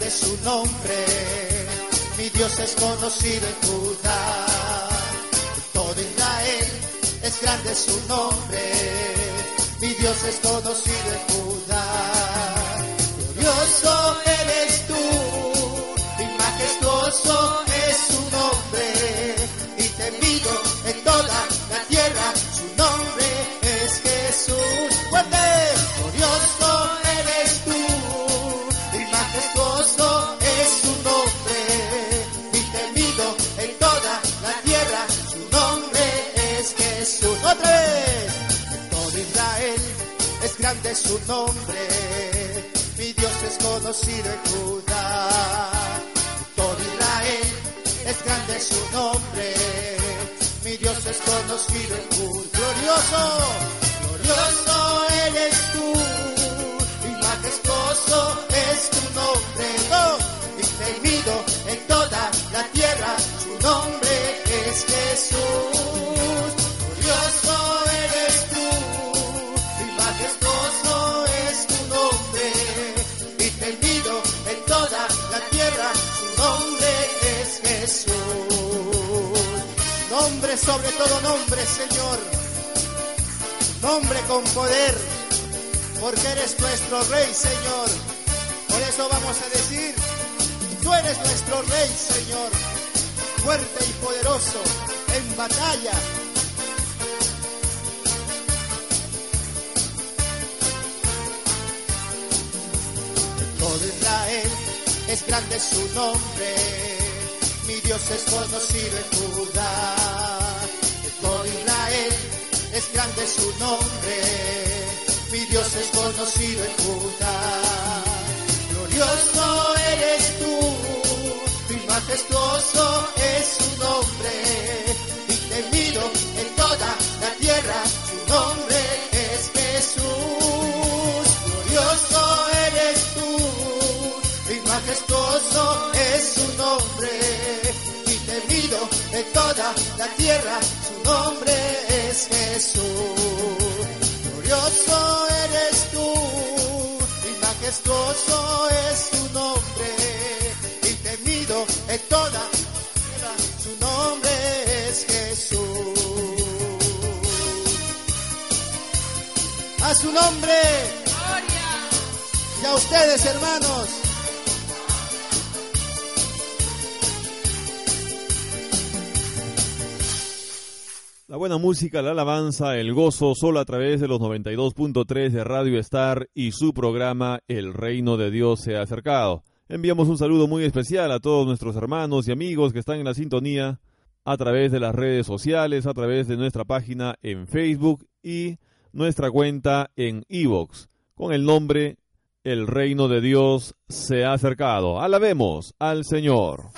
Grande su nombre, mi Dios es conocido en Judá. Todo Israel es grande su nombre, mi Dios es conocido en Judá. Glorioso eres tú, y majestuoso es es su nombre, mi Dios es conocido en Judá. Todo Israel es grande su nombre, mi Dios es conocido en Judá. Glorioso, glorioso eres tú, y majestuoso es tu nombre, oh, sobre todo nombre, Señor. Nombre con poder, porque eres nuestro Rey, Señor. Por eso vamos a decir, tú eres nuestro Rey, Señor, fuerte y poderoso en batalla. Todo Israel es grande su nombre, mi Dios es conocido en Judá. Es grande su nombre, mi Dios es conocido en Judá. Glorioso eres tú, y majestuoso es su nombre, y temido en toda la tierra, su nombre es Jesús. Glorioso eres tú, y majestuoso es su nombre, de toda la tierra, su nombre es Jesús. Glorioso eres tú y majestuoso es tu nombre, y temido en toda la tierra, su nombre es Jesús. A su nombre, gloria. Y a ustedes, hermanos. La buena música, la alabanza, el gozo, solo a través de los 92.3 de Radio Star y su programa El Reino de Dios se ha acercado. Enviamos un saludo muy especial a todos nuestros hermanos y amigos que están en la sintonía a través de las redes sociales, a través de nuestra página en Facebook y nuestra cuenta en Evox, con el nombre El Reino de Dios se ha acercado. Alabemos al Señor.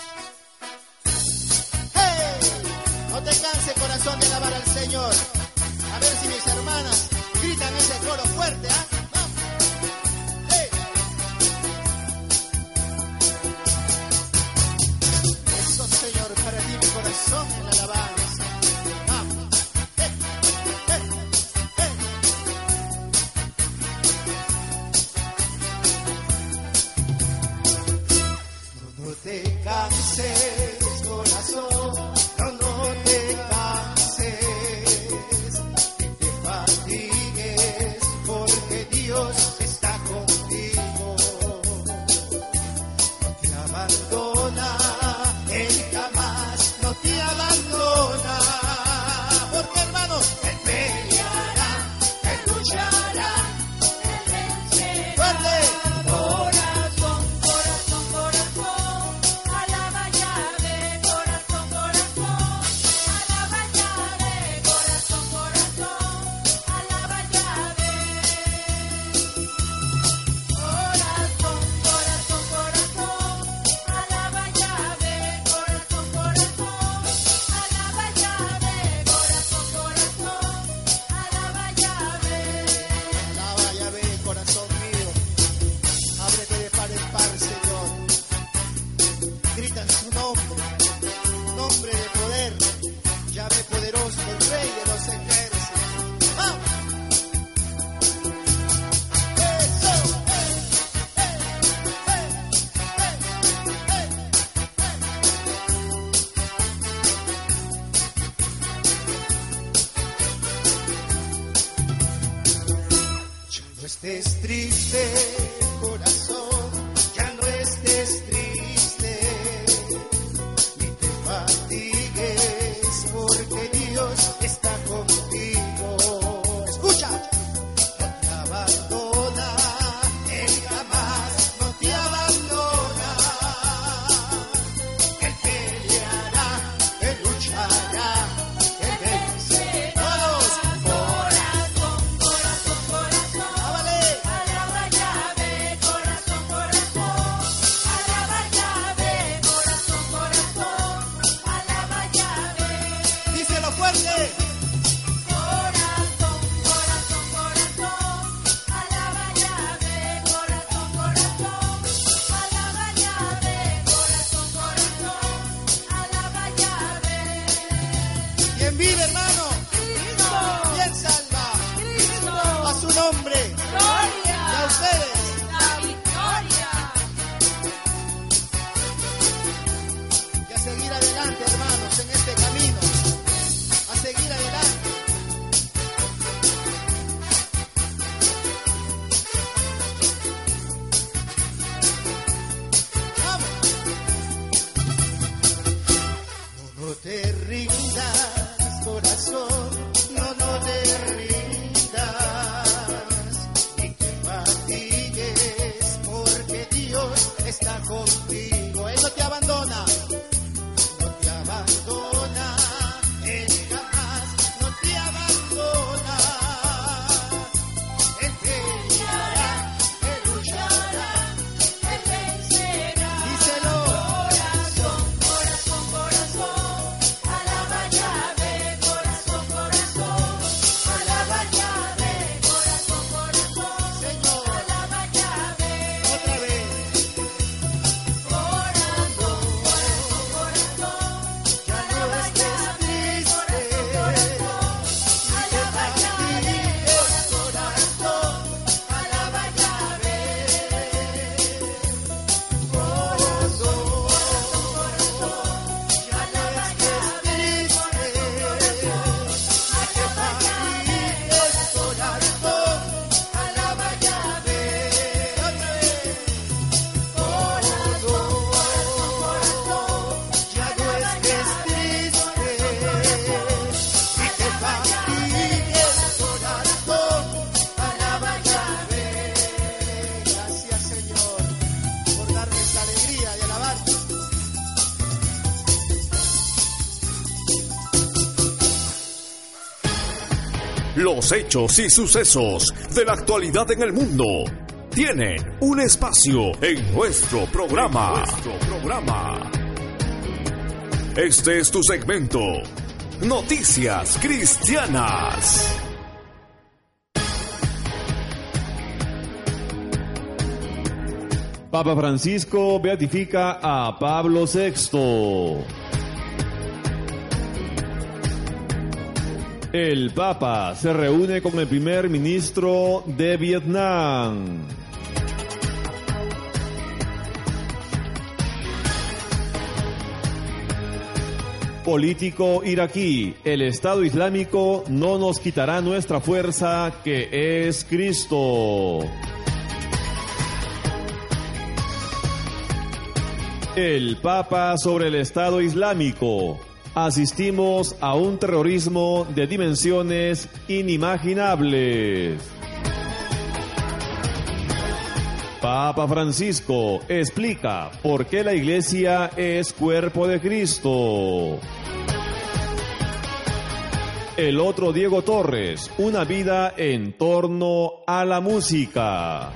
Los hechos y sucesos de la actualidad en el mundo tienen un espacio en nuestro programa. programa. Este es tu segmento. Noticias Cristianas. Papa Francisco beatifica a Pablo VI. El Papa se reúne con el primer ministro de Vietnam. Político iraquí, el Estado Islámico no nos quitará nuestra fuerza que es Cristo. El Papa sobre el Estado Islámico. Asistimos a un terrorismo de dimensiones inimaginables. Papa Francisco explica por qué la iglesia es cuerpo de Cristo. El otro Diego Torres, una vida en torno a la música.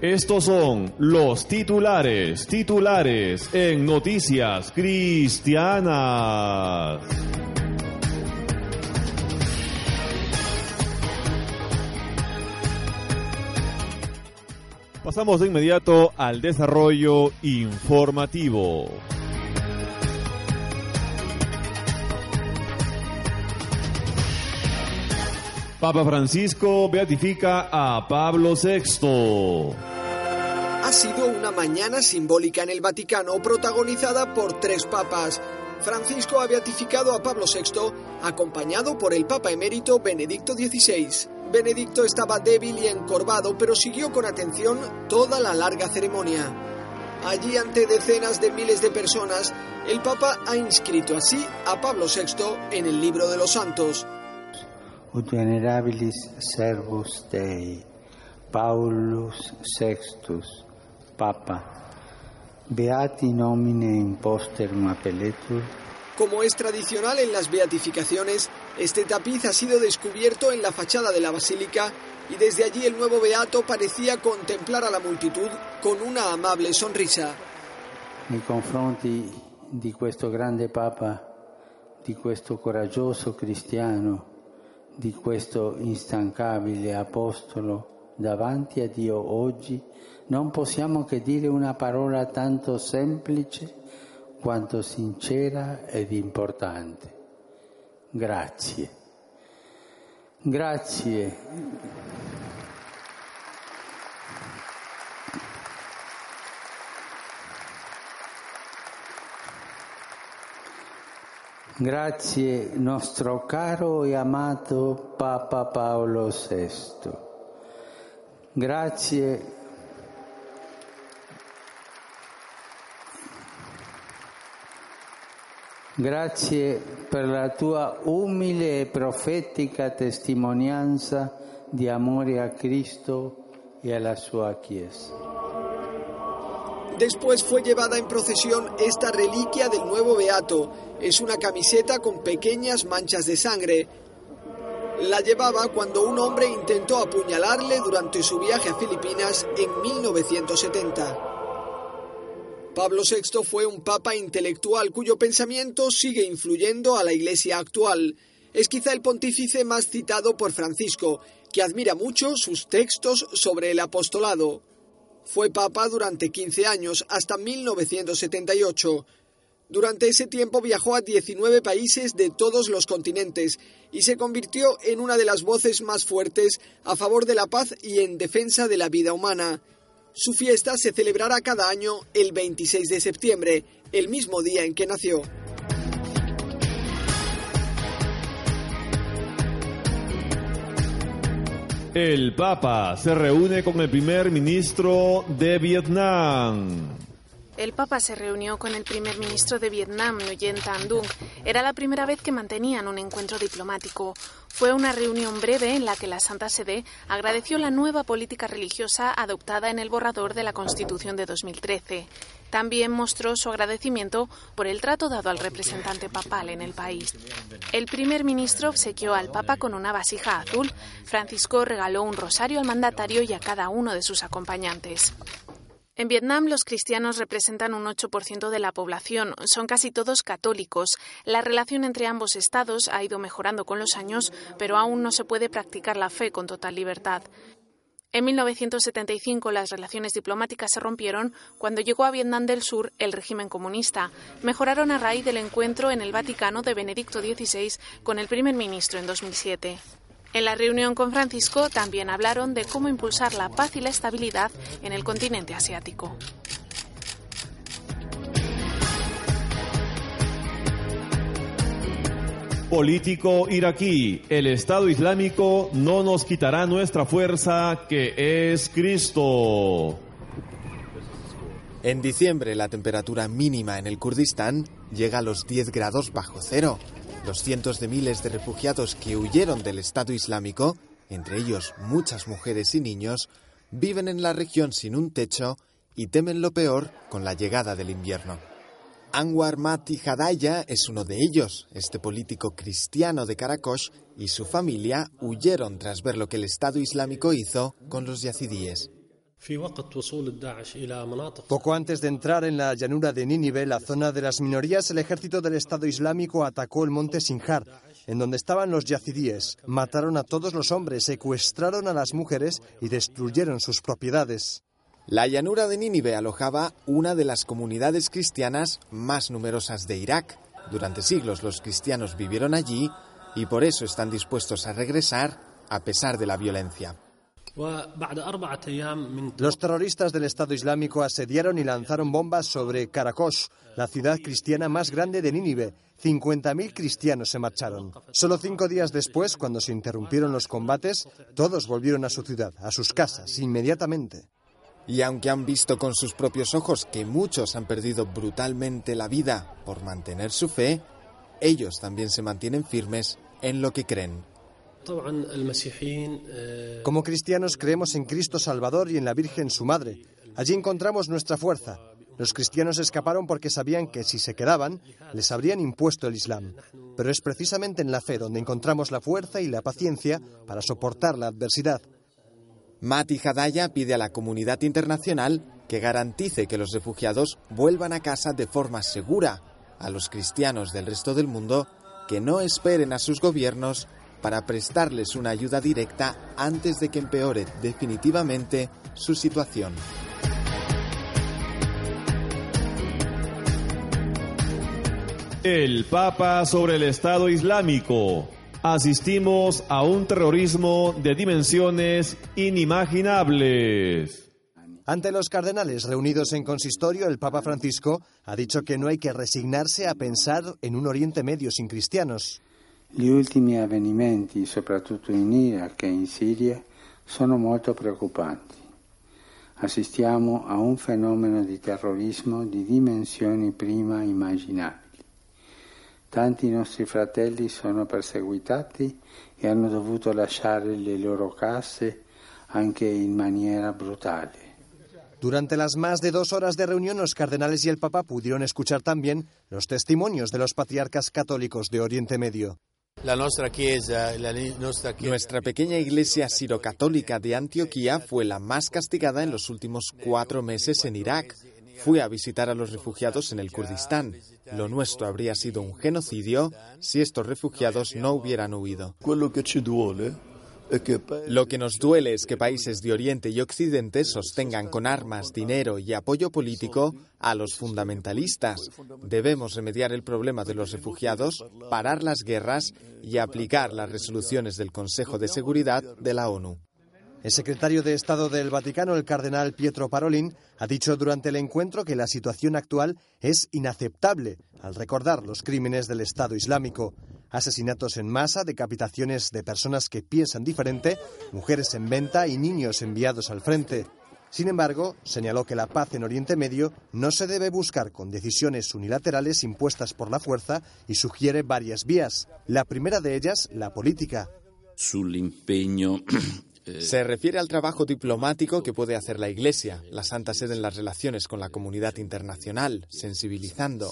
Estos son los titulares, titulares en Noticias Cristianas. Pasamos de inmediato al desarrollo informativo. Papa Francisco beatifica a Pablo VI. Ha sido una mañana simbólica en el Vaticano protagonizada por tres papas. Francisco ha beatificado a Pablo VI, acompañado por el Papa emérito Benedicto XVI. Benedicto estaba débil y encorvado, pero siguió con atención toda la larga ceremonia. Allí, ante decenas de miles de personas, el Papa ha inscrito así a Pablo VI en el libro de los santos. Ut venerabilis servus Dei, Paulus Sextus, Papa, beati nomine imposterum appelletur, Como es tradicional en las beatificaciones, este tapiz ha sido descubierto en la fachada de la basílica y desde allí el nuevo beato parecía contemplar a la multitud con una amable sonrisa. nei confronti di questo grande Papa, di questo coraggioso cristiano, di questo instancabile apostolo davanti a Dio oggi, non possiamo che dire una parola tanto semplice quanto sincera ed importante. Grazie. Grazie. Grazie nostro caro e amato Papa Paolo VI. Grazie Grazie per la tua umile e profetica testimonianza di amore a Cristo e alla sua Chiesa. Después fue llevada en procesión esta reliquia del nuevo beato. Es una camiseta con pequeñas manchas de sangre. La llevaba cuando un hombre intentó apuñalarle durante su viaje a Filipinas en 1970. Pablo VI fue un papa intelectual cuyo pensamiento sigue influyendo a la Iglesia actual. Es quizá el pontífice más citado por Francisco, que admira mucho sus textos sobre el apostolado. Fue papa durante 15 años, hasta 1978. Durante ese tiempo viajó a 19 países de todos los continentes y se convirtió en una de las voces más fuertes a favor de la paz y en defensa de la vida humana. Su fiesta se celebrará cada año el 26 de septiembre, el mismo día en que nació. El Papa se reúne con el primer ministro de Vietnam. El Papa se reunió con el primer ministro de Vietnam, Nguyen Tan Dung. Era la primera vez que mantenían un encuentro diplomático. Fue una reunión breve en la que la Santa Sede agradeció la nueva política religiosa adoptada en el borrador de la Constitución de 2013. También mostró su agradecimiento por el trato dado al representante papal en el país. El primer ministro obsequió al Papa con una vasija azul. Francisco regaló un rosario al mandatario y a cada uno de sus acompañantes. En Vietnam los cristianos representan un 8% de la población, son casi todos católicos. La relación entre ambos estados ha ido mejorando con los años, pero aún no se puede practicar la fe con total libertad. En 1975 las relaciones diplomáticas se rompieron cuando llegó a Vietnam del Sur el régimen comunista. Mejoraron a raíz del encuentro en el Vaticano de Benedicto XVI con el primer ministro en 2007. En la reunión con Francisco también hablaron de cómo impulsar la paz y la estabilidad en el continente asiático. Político iraquí, el Estado Islámico no nos quitará nuestra fuerza que es Cristo. En diciembre la temperatura mínima en el Kurdistán llega a los 10 grados bajo cero. Los cientos de miles de refugiados que huyeron del Estado Islámico, entre ellos muchas mujeres y niños, viven en la región sin un techo y temen lo peor con la llegada del invierno. Anwar Mati Hadaya es uno de ellos. Este político cristiano de Karakosh y su familia huyeron tras ver lo que el Estado Islámico hizo con los yazidíes. Poco antes de entrar en la llanura de Nínive, la zona de las minorías, el ejército del Estado Islámico atacó el monte Sinjar, en donde estaban los yazidíes. Mataron a todos los hombres, secuestraron a las mujeres y destruyeron sus propiedades. La llanura de Nínive alojaba una de las comunidades cristianas más numerosas de Irak. Durante siglos los cristianos vivieron allí y por eso están dispuestos a regresar a pesar de la violencia. Los terroristas del Estado Islámico asediaron y lanzaron bombas sobre Karakosh, la ciudad cristiana más grande de Nínive. 50.000 cristianos se marcharon. Solo cinco días después, cuando se interrumpieron los combates, todos volvieron a su ciudad, a sus casas, inmediatamente. Y aunque han visto con sus propios ojos que muchos han perdido brutalmente la vida por mantener su fe, ellos también se mantienen firmes en lo que creen. Como cristianos creemos en Cristo Salvador y en la Virgen su Madre. Allí encontramos nuestra fuerza. Los cristianos escaparon porque sabían que si se quedaban, les habrían impuesto el Islam. Pero es precisamente en la fe donde encontramos la fuerza y la paciencia para soportar la adversidad. Mati Hadaya pide a la comunidad internacional que garantice que los refugiados vuelvan a casa de forma segura. A los cristianos del resto del mundo que no esperen a sus gobiernos para prestarles una ayuda directa antes de que empeore definitivamente su situación. El Papa sobre el Estado Islámico. Asistimos a un terrorismo de dimensiones inimaginables. Ante los cardenales reunidos en consistorio, el Papa Francisco ha dicho que no hay que resignarse a pensar en un Oriente Medio sin cristianos. Gli ultimi avvenimenti, soprattutto in Iraq e in Siria, sono molto preoccupanti. Assistiamo a un fenomeno di terrorismo di dimensioni prima immaginabili. Tanti nostri fratelli sono perseguitati e hanno dovuto lasciare le loro case anche in maniera brutale. Durante las más de dos horas de reunión, los cardenales y el Papa pudieron escuchar también los testimonios de los patriarcas católicos de Oriente Medio. Nuestra pequeña iglesia sirocatólica de Antioquía fue la más castigada en los últimos cuatro meses en Irak. Fui a visitar a los refugiados en el Kurdistán. Lo nuestro habría sido un genocidio si estos refugiados no hubieran huido. Lo que nos duele es que países de Oriente y Occidente sostengan con armas, dinero y apoyo político a los fundamentalistas. Debemos remediar el problema de los refugiados, parar las guerras y aplicar las resoluciones del Consejo de Seguridad de la ONU. El secretario de Estado del Vaticano, el cardenal Pietro Parolin, ha dicho durante el encuentro que la situación actual es inaceptable al recordar los crímenes del Estado Islámico. Asesinatos en masa, decapitaciones de personas que piensan diferente, mujeres en venta y niños enviados al frente. Sin embargo, señaló que la paz en Oriente Medio no se debe buscar con decisiones unilaterales impuestas por la fuerza y sugiere varias vías. La primera de ellas, la política. Se refiere al trabajo diplomático que puede hacer la Iglesia, la Santa Sede en las relaciones con la comunidad internacional, sensibilizando.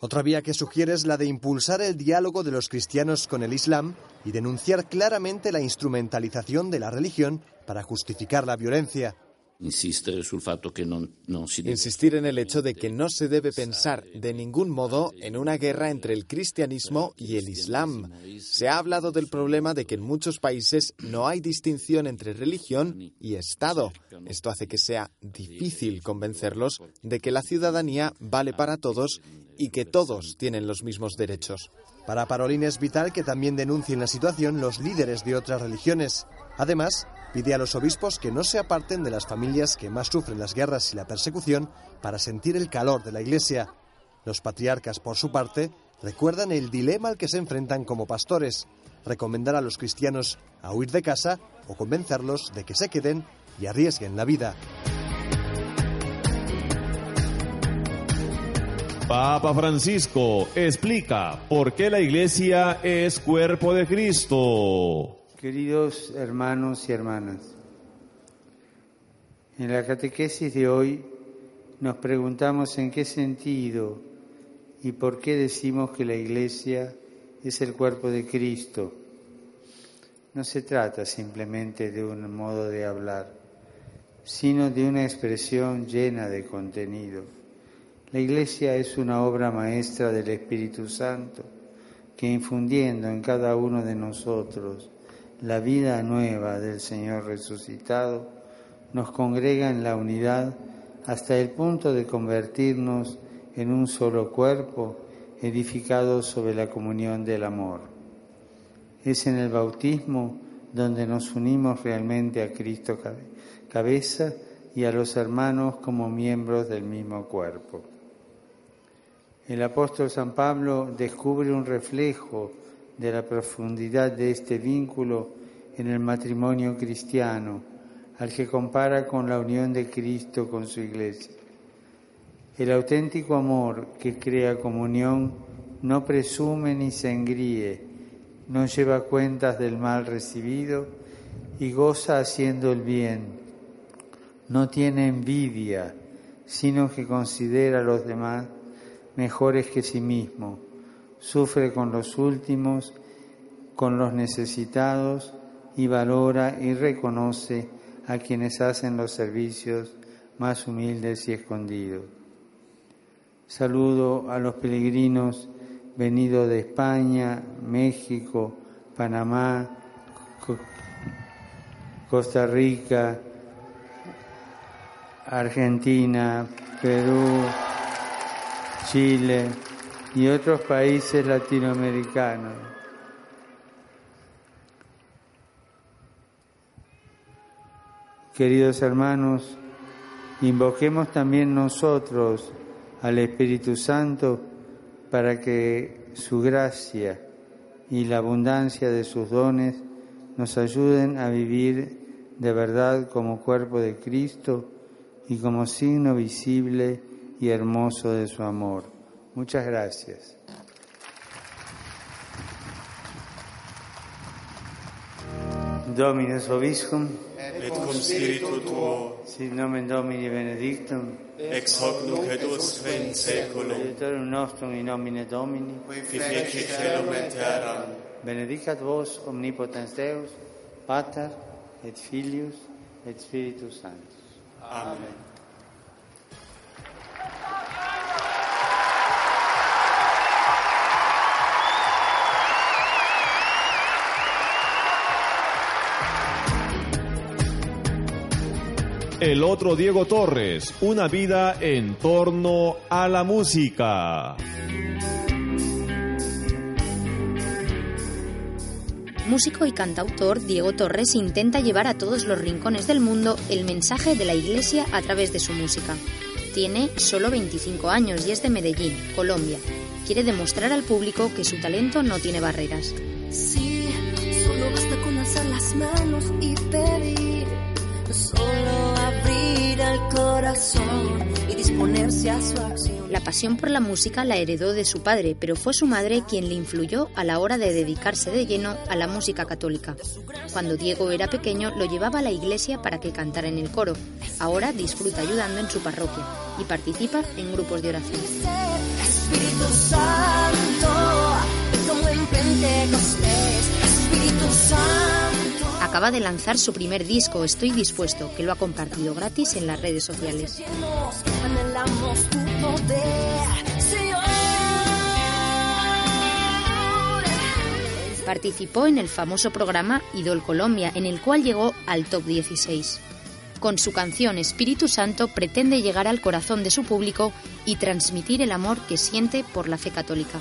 Otra vía que sugiere es la de impulsar el diálogo de los cristianos con el Islam y denunciar claramente la instrumentalización de la religión para justificar la violencia. Insistere sul fatto che non, non si deve Insistir en el hecho de que no se debe pensar de ningún modo en una guerra entre el cristianismo y el islam. Se ha hablado del problema de que en muchos países no hay distinción entre religión y Estado. Esto hace que sea difícil convencerlos de que la ciudadanía vale para todos y que todos tienen los mismos derechos. Para Parolín es vital que también denuncien la situación los líderes de otras religiones. Además, pide a los obispos que no se aparten de las familias que más sufren las guerras y la persecución para sentir el calor de la Iglesia. Los patriarcas, por su parte, recuerdan el dilema al que se enfrentan como pastores, recomendar a los cristianos a huir de casa o convencerlos de que se queden y arriesguen la vida. Papa Francisco explica por qué la iglesia es cuerpo de Cristo. Queridos hermanos y hermanas, en la catequesis de hoy nos preguntamos en qué sentido y por qué decimos que la Iglesia es el cuerpo de Cristo. No se trata simplemente de un modo de hablar, sino de una expresión llena de contenido. La Iglesia es una obra maestra del Espíritu Santo que infundiendo en cada uno de nosotros la vida nueva del Señor resucitado, nos congrega en la unidad hasta el punto de convertirnos en un solo cuerpo edificado sobre la comunión del amor. Es en el bautismo donde nos unimos realmente a Cristo cabeza y a los hermanos como miembros del mismo cuerpo. El apóstol San Pablo descubre un reflejo de la profundidad de este vínculo en el matrimonio cristiano, al que compara con la unión de Cristo con su iglesia. El auténtico amor que crea comunión no presume ni se engríe, no lleva cuentas del mal recibido y goza haciendo el bien. No tiene envidia, sino que considera a los demás mejores que sí mismo. Sufre con los últimos, con los necesitados y valora y reconoce a quienes hacen los servicios más humildes y escondidos. Saludo a los peregrinos venidos de España, México, Panamá, Costa Rica, Argentina, Perú, Chile y otros países latinoamericanos. Queridos hermanos, invoquemos también nosotros al Espíritu Santo para que su gracia y la abundancia de sus dones nos ayuden a vivir de verdad como cuerpo de Cristo y como signo visible y hermoso de su amor. Muchas gracias. Dominus Obiscum, et cum spiritu tuo, sit nomen Domini benedictum, ex hoc nunc et usque in seculum, aiutorium nostrum in nomine Domini, qui feci celum et terram, benedicat vos omnipotens Deus, Pater et Filius et Spiritus Sanctus. Amen. El otro Diego Torres, una vida en torno a la música. Músico y cantautor Diego Torres intenta llevar a todos los rincones del mundo el mensaje de la Iglesia a través de su música. Tiene solo 25 años y es de Medellín, Colombia. Quiere demostrar al público que su talento no tiene barreras. Sí, solo basta con alzar las manos y pedir. Solo el corazón y disponerse a su acción. La pasión por la música la heredó de su padre, pero fue su madre quien le influyó a la hora de dedicarse de lleno a la música católica. Cuando Diego era pequeño lo llevaba a la iglesia para que cantara en el coro. Ahora disfruta ayudando en su parroquia y participa en grupos de oración. Espíritu Santo, como en Pentecostés, Espíritu Santo. Acaba de lanzar su primer disco, Estoy Dispuesto, que lo ha compartido gratis en las redes sociales. Participó en el famoso programa Idol Colombia, en el cual llegó al top 16. Con su canción Espíritu Santo pretende llegar al corazón de su público y transmitir el amor que siente por la fe católica.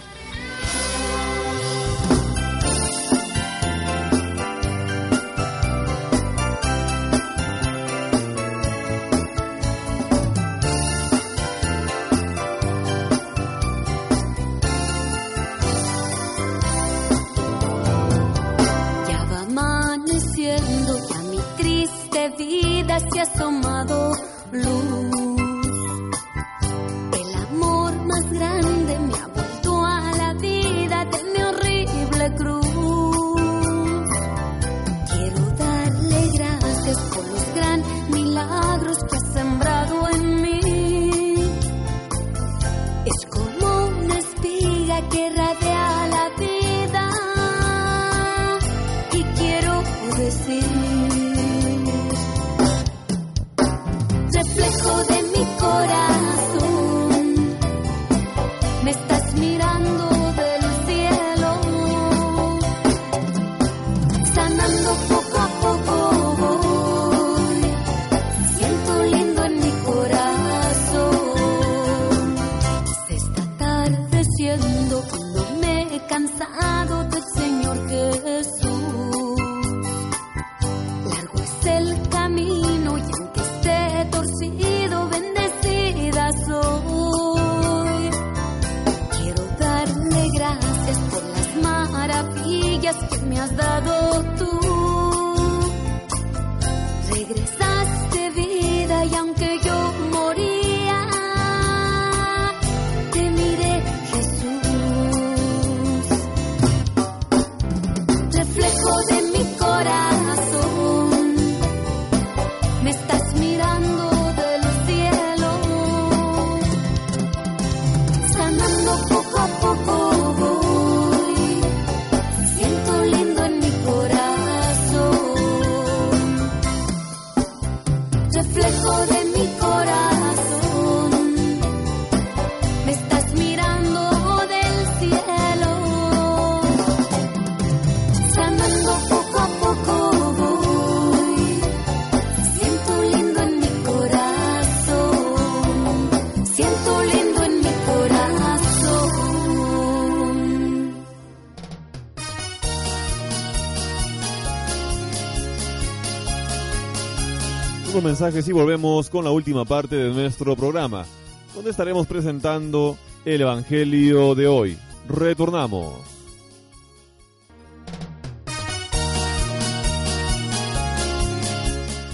Y volvemos con la última parte de nuestro programa, donde estaremos presentando el Evangelio de hoy. Retornamos.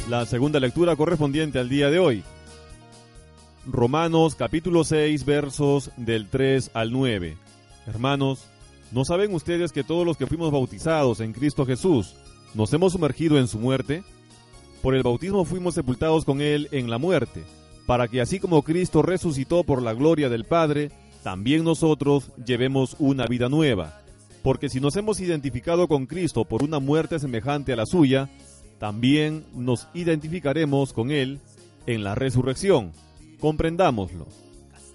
La segunda lectura correspondiente al día de hoy. Romanos capítulo 6 versos del 3 al 9. Hermanos, ¿no saben ustedes que todos los que fuimos bautizados en Cristo Jesús nos hemos sumergido en su muerte? Por el bautismo fuimos sepultados con Él en la muerte, para que así como Cristo resucitó por la gloria del Padre, también nosotros llevemos una vida nueva. Porque si nos hemos identificado con Cristo por una muerte semejante a la suya, también nos identificaremos con Él en la resurrección. Comprendámoslo.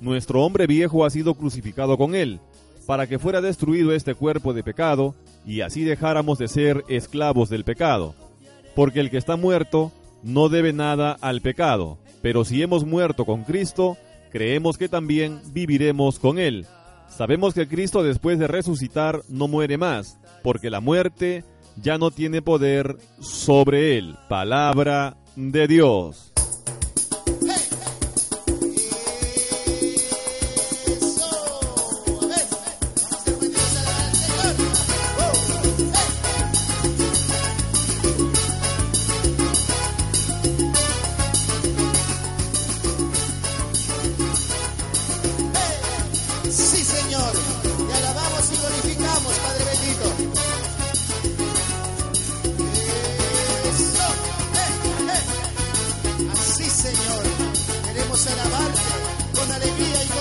Nuestro hombre viejo ha sido crucificado con Él, para que fuera destruido este cuerpo de pecado, y así dejáramos de ser esclavos del pecado. Porque el que está muerto no debe nada al pecado, pero si hemos muerto con Cristo, creemos que también viviremos con Él. Sabemos que Cristo después de resucitar no muere más, porque la muerte ya no tiene poder sobre Él. Palabra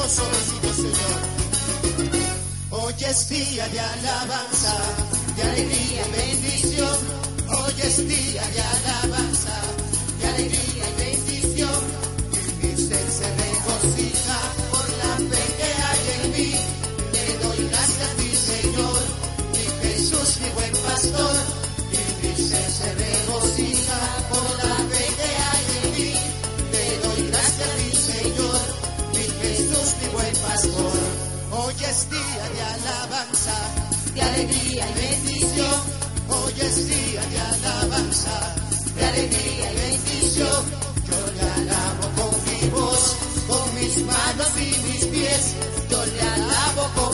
poderoso Señor. Hoy es día de alabanza, de alegría y bendición. Hoy es día de alabanza, de alegría. Hoy es día de alabanza, de alegría y bendición. Hoy es día de alabanza, de alegría y bendición. Yo le alabo con mi voz, con mis manos y mis pies. Yo le alabo con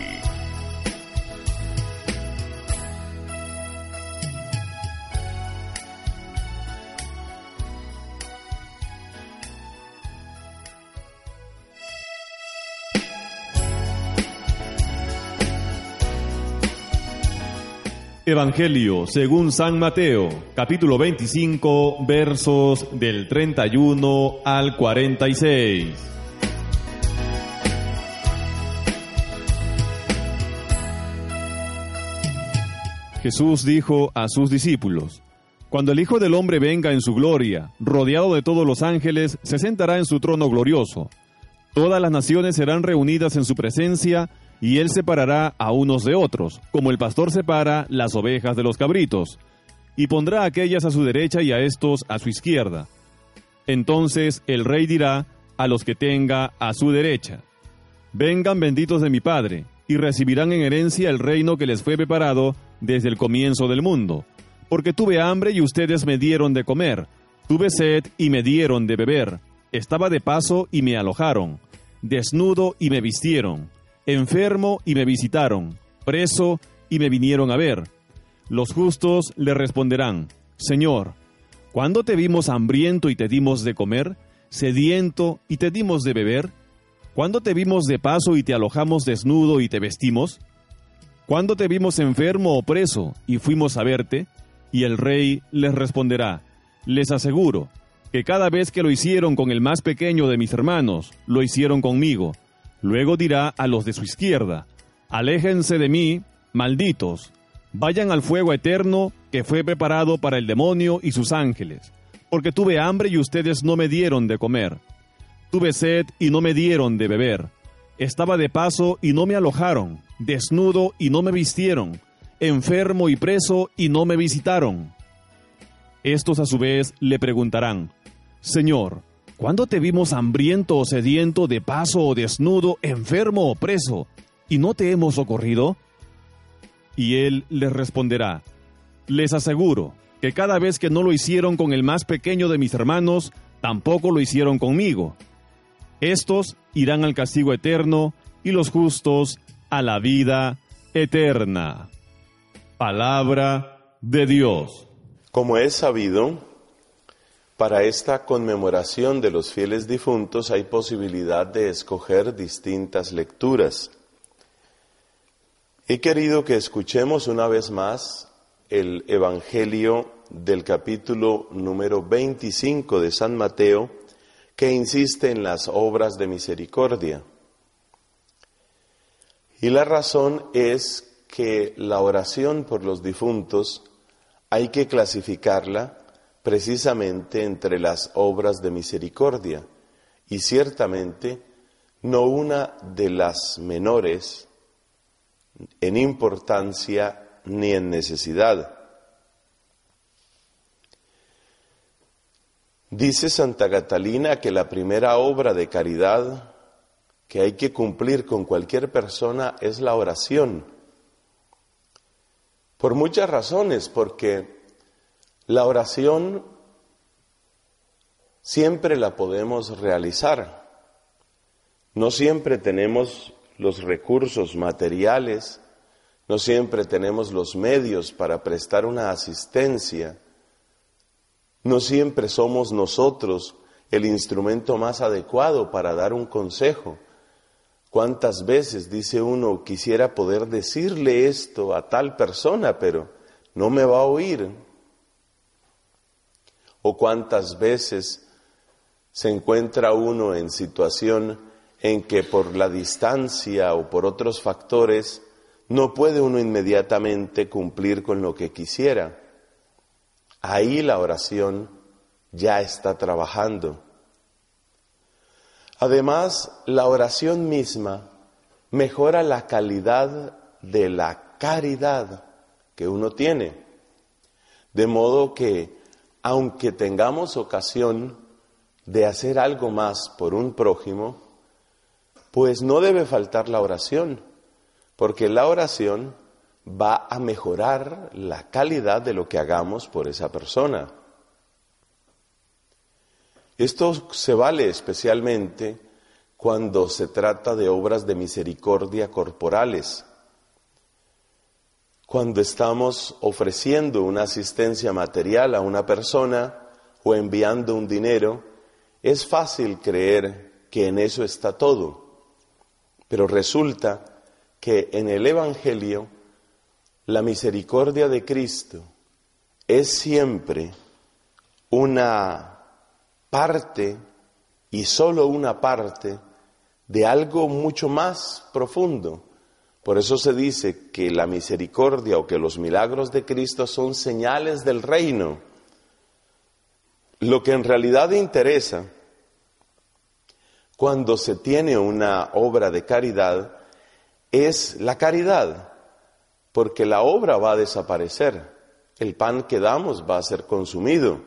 Evangelio según San Mateo, capítulo 25, versos del 31 al 46. Jesús dijo a sus discípulos, Cuando el Hijo del Hombre venga en su gloria, rodeado de todos los ángeles, se sentará en su trono glorioso. Todas las naciones serán reunidas en su presencia, y él separará a unos de otros, como el pastor separa las ovejas de los cabritos, y pondrá a aquellas a su derecha y a estos a su izquierda. Entonces el rey dirá a los que tenga a su derecha, Vengan benditos de mi Padre, y recibirán en herencia el reino que les fue preparado desde el comienzo del mundo. Porque tuve hambre y ustedes me dieron de comer, tuve sed y me dieron de beber, estaba de paso y me alojaron, desnudo y me vistieron enfermo y me visitaron, preso y me vinieron a ver. Los justos le responderán, Señor, ¿cuándo te vimos hambriento y te dimos de comer, sediento y te dimos de beber? ¿Cuándo te vimos de paso y te alojamos desnudo y te vestimos? ¿Cuándo te vimos enfermo o preso y fuimos a verte? Y el rey les responderá, les aseguro que cada vez que lo hicieron con el más pequeño de mis hermanos, lo hicieron conmigo. Luego dirá a los de su izquierda, Aléjense de mí, malditos, vayan al fuego eterno que fue preparado para el demonio y sus ángeles, porque tuve hambre y ustedes no me dieron de comer, tuve sed y no me dieron de beber, estaba de paso y no me alojaron, desnudo y no me vistieron, enfermo y preso y no me visitaron. Estos a su vez le preguntarán, Señor, ¿Cuándo te vimos hambriento o sediento, de paso o desnudo, enfermo o preso, y no te hemos socorrido? Y él les responderá, les aseguro que cada vez que no lo hicieron con el más pequeño de mis hermanos, tampoco lo hicieron conmigo. Estos irán al castigo eterno y los justos a la vida eterna. Palabra de Dios. Como es sabido, para esta conmemoración de los fieles difuntos hay posibilidad de escoger distintas lecturas. He querido que escuchemos una vez más el Evangelio del capítulo número 25 de San Mateo, que insiste en las obras de misericordia. Y la razón es que la oración por los difuntos hay que clasificarla precisamente entre las obras de misericordia y ciertamente no una de las menores en importancia ni en necesidad. Dice Santa Catalina que la primera obra de caridad que hay que cumplir con cualquier persona es la oración. Por muchas razones, porque la oración siempre la podemos realizar. No siempre tenemos los recursos materiales, no siempre tenemos los medios para prestar una asistencia, no siempre somos nosotros el instrumento más adecuado para dar un consejo. ¿Cuántas veces dice uno, quisiera poder decirle esto a tal persona, pero no me va a oír, o cuántas veces se encuentra uno en situación en que por la distancia o por otros factores no puede uno inmediatamente cumplir con lo que quisiera. Ahí la oración ya está trabajando. Además, la oración misma mejora la calidad de la caridad que uno tiene. De modo que aunque tengamos ocasión de hacer algo más por un prójimo, pues no debe faltar la oración, porque la oración va a mejorar la calidad de lo que hagamos por esa persona. Esto se vale especialmente cuando se trata de obras de misericordia corporales. Cuando estamos ofreciendo una asistencia material a una persona o enviando un dinero, es fácil creer que en eso está todo. Pero resulta que en el Evangelio la misericordia de Cristo es siempre una parte y solo una parte de algo mucho más profundo. Por eso se dice que la misericordia o que los milagros de Cristo son señales del reino. Lo que en realidad interesa cuando se tiene una obra de caridad es la caridad, porque la obra va a desaparecer, el pan que damos va a ser consumido,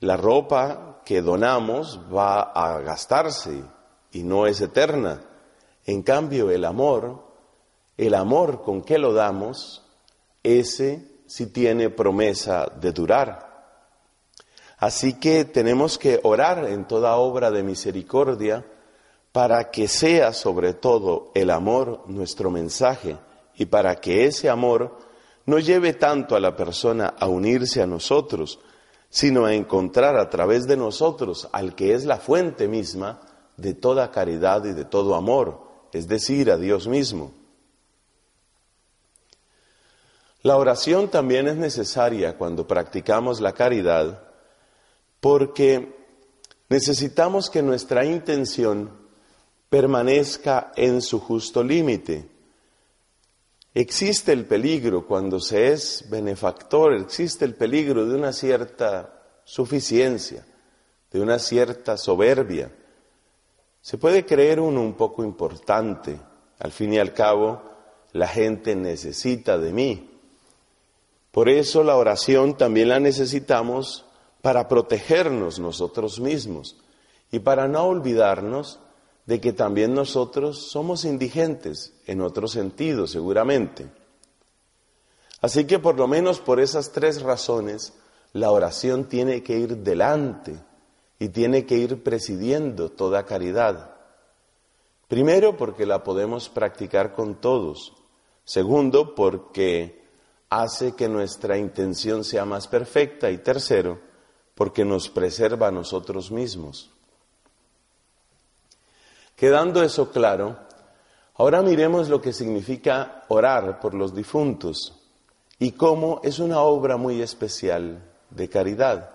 la ropa que donamos va a gastarse y no es eterna. En cambio, el amor, el amor con que lo damos, ese sí tiene promesa de durar. Así que tenemos que orar en toda obra de misericordia para que sea sobre todo el amor nuestro mensaje y para que ese amor no lleve tanto a la persona a unirse a nosotros, sino a encontrar a través de nosotros al que es la fuente misma de toda caridad y de todo amor, es decir, a Dios mismo. La oración también es necesaria cuando practicamos la caridad porque necesitamos que nuestra intención permanezca en su justo límite. Existe el peligro cuando se es benefactor, existe el peligro de una cierta suficiencia, de una cierta soberbia. Se puede creer uno un poco importante, al fin y al cabo la gente necesita de mí. Por eso la oración también la necesitamos para protegernos nosotros mismos y para no olvidarnos de que también nosotros somos indigentes en otro sentido, seguramente. Así que por lo menos por esas tres razones, la oración tiene que ir delante y tiene que ir presidiendo toda caridad. Primero, porque la podemos practicar con todos. Segundo, porque hace que nuestra intención sea más perfecta. Y tercero, porque nos preserva a nosotros mismos. Quedando eso claro, ahora miremos lo que significa orar por los difuntos y cómo es una obra muy especial de caridad.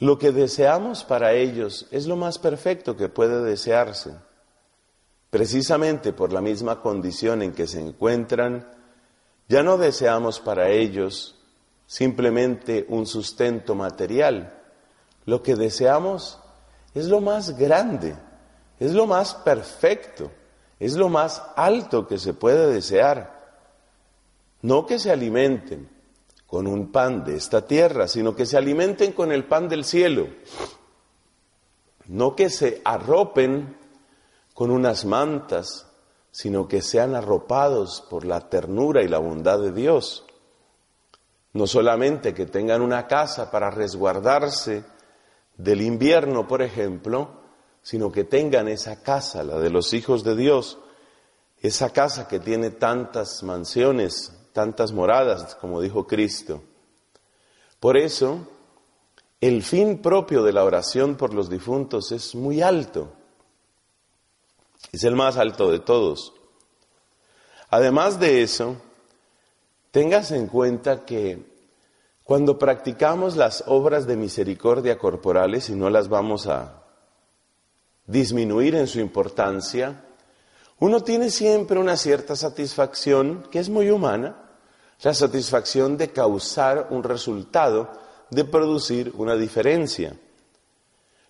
Lo que deseamos para ellos es lo más perfecto que puede desearse. Precisamente por la misma condición en que se encuentran, ya no deseamos para ellos simplemente un sustento material. Lo que deseamos es lo más grande, es lo más perfecto, es lo más alto que se puede desear. No que se alimenten con un pan de esta tierra, sino que se alimenten con el pan del cielo. No que se arropen con unas mantas, sino que sean arropados por la ternura y la bondad de Dios. No solamente que tengan una casa para resguardarse del invierno, por ejemplo, sino que tengan esa casa, la de los hijos de Dios, esa casa que tiene tantas mansiones, tantas moradas, como dijo Cristo. Por eso, el fin propio de la oración por los difuntos es muy alto, es el más alto de todos. Además de eso, tengas en cuenta que cuando practicamos las obras de misericordia corporales, y no las vamos a disminuir en su importancia, uno tiene siempre una cierta satisfacción que es muy humana, la satisfacción de causar un resultado, de producir una diferencia.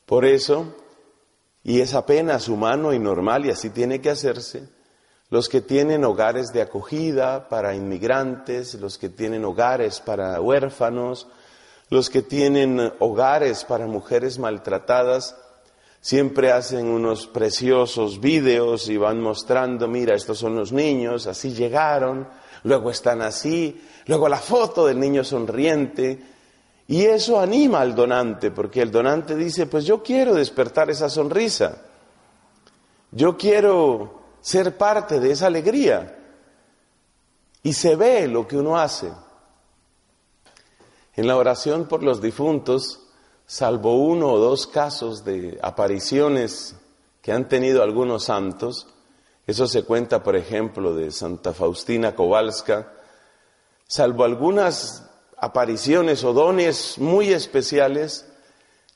Por eso, y es apenas humano y normal y así tiene que hacerse, los que tienen hogares de acogida para inmigrantes, los que tienen hogares para huérfanos, los que tienen hogares para mujeres maltratadas, siempre hacen unos preciosos vídeos y van mostrando, mira, estos son los niños, así llegaron, luego están así, luego la foto del niño sonriente. Y eso anima al donante, porque el donante dice, pues yo quiero despertar esa sonrisa. Yo quiero ser parte de esa alegría. Y se ve lo que uno hace. En la oración por los difuntos, salvo uno o dos casos de apariciones que han tenido algunos santos, eso se cuenta, por ejemplo, de Santa Faustina Kowalska, salvo algunas apariciones o dones muy especiales,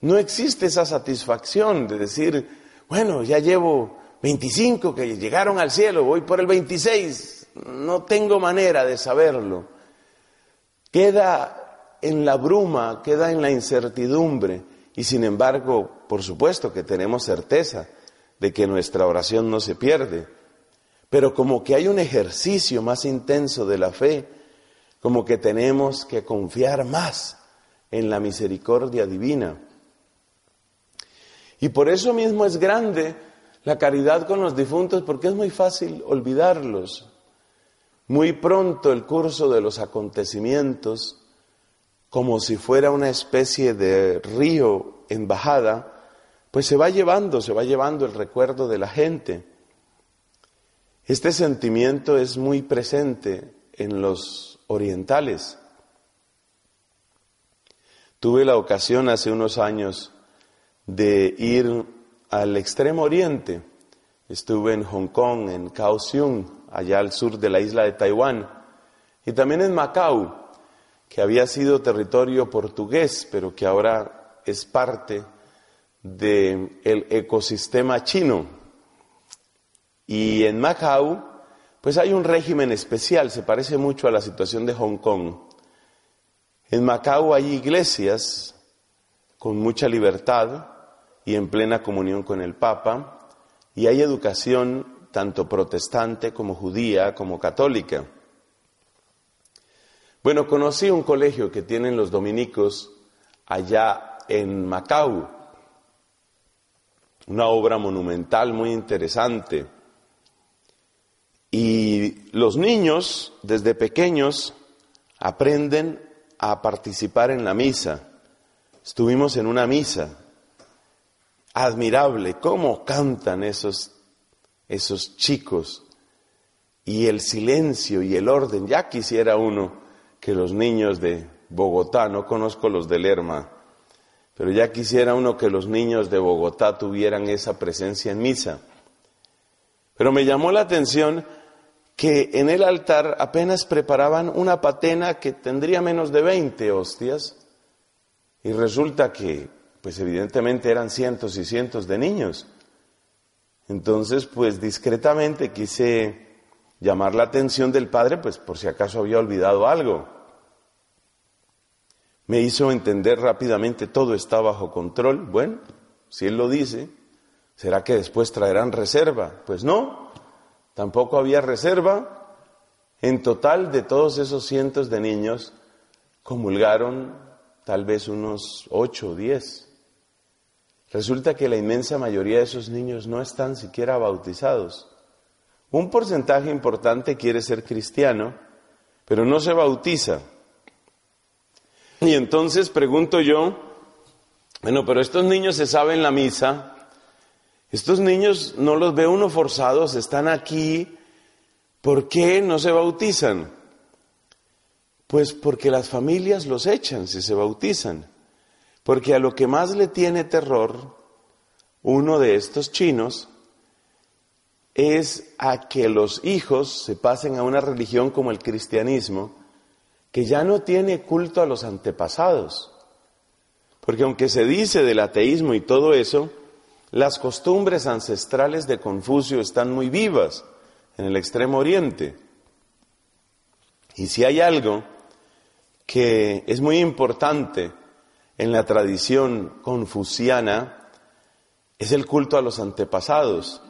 no existe esa satisfacción de decir, bueno, ya llevo 25 que llegaron al cielo, voy por el 26, no tengo manera de saberlo. Queda en la bruma, queda en la incertidumbre. Y sin embargo, por supuesto que tenemos certeza de que nuestra oración no se pierde, pero como que hay un ejercicio más intenso de la fe, como que tenemos que confiar más en la misericordia divina. Y por eso mismo es grande la caridad con los difuntos, porque es muy fácil olvidarlos. Muy pronto el curso de los acontecimientos, como si fuera una especie de río en bajada, pues se va llevando, se va llevando el recuerdo de la gente. Este sentimiento es muy presente en los orientales. Tuve la ocasión hace unos años de ir al extremo oriente. Estuve en Hong Kong, en Kaohsiung, allá al sur de la isla de Taiwán, y también en Macao, que había sido territorio portugués, pero que ahora es parte del ecosistema chino. Y en Macao, pues hay un régimen especial, se parece mucho a la situación de Hong Kong. En Macao hay iglesias con mucha libertad, y en plena comunión con el Papa, y hay educación tanto protestante como judía como católica. Bueno, conocí un colegio que tienen los dominicos allá en Macau, una obra monumental muy interesante. Y los niños, desde pequeños, aprenden a participar en la misa. Estuvimos en una misa admirable cómo cantan esos, esos chicos y el silencio y el orden. Ya quisiera uno que los niños de Bogotá, no conozco los de Lerma, pero ya quisiera uno que los niños de Bogotá tuvieran esa presencia en misa. Pero me llamó la atención que en el altar apenas preparaban una patena que tendría menos de 20 hostias y resulta que pues evidentemente eran cientos y cientos de niños. Entonces, pues discretamente quise llamar la atención del padre, pues por si acaso había olvidado algo. Me hizo entender rápidamente todo está bajo control. Bueno, si él lo dice, ¿será que después traerán reserva? Pues no, tampoco había reserva. En total, de todos esos cientos de niños, comulgaron tal vez unos ocho o diez. Resulta que la inmensa mayoría de esos niños no están siquiera bautizados. Un porcentaje importante quiere ser cristiano, pero no se bautiza. Y entonces pregunto yo, bueno, pero estos niños se saben la misa, estos niños no los ve uno forzados, están aquí, ¿por qué no se bautizan? Pues porque las familias los echan si se bautizan. Porque a lo que más le tiene terror uno de estos chinos es a que los hijos se pasen a una religión como el cristianismo, que ya no tiene culto a los antepasados. Porque aunque se dice del ateísmo y todo eso, las costumbres ancestrales de Confucio están muy vivas en el extremo oriente. Y si hay algo que es muy importante en la tradición confuciana es el culto a los antepasados.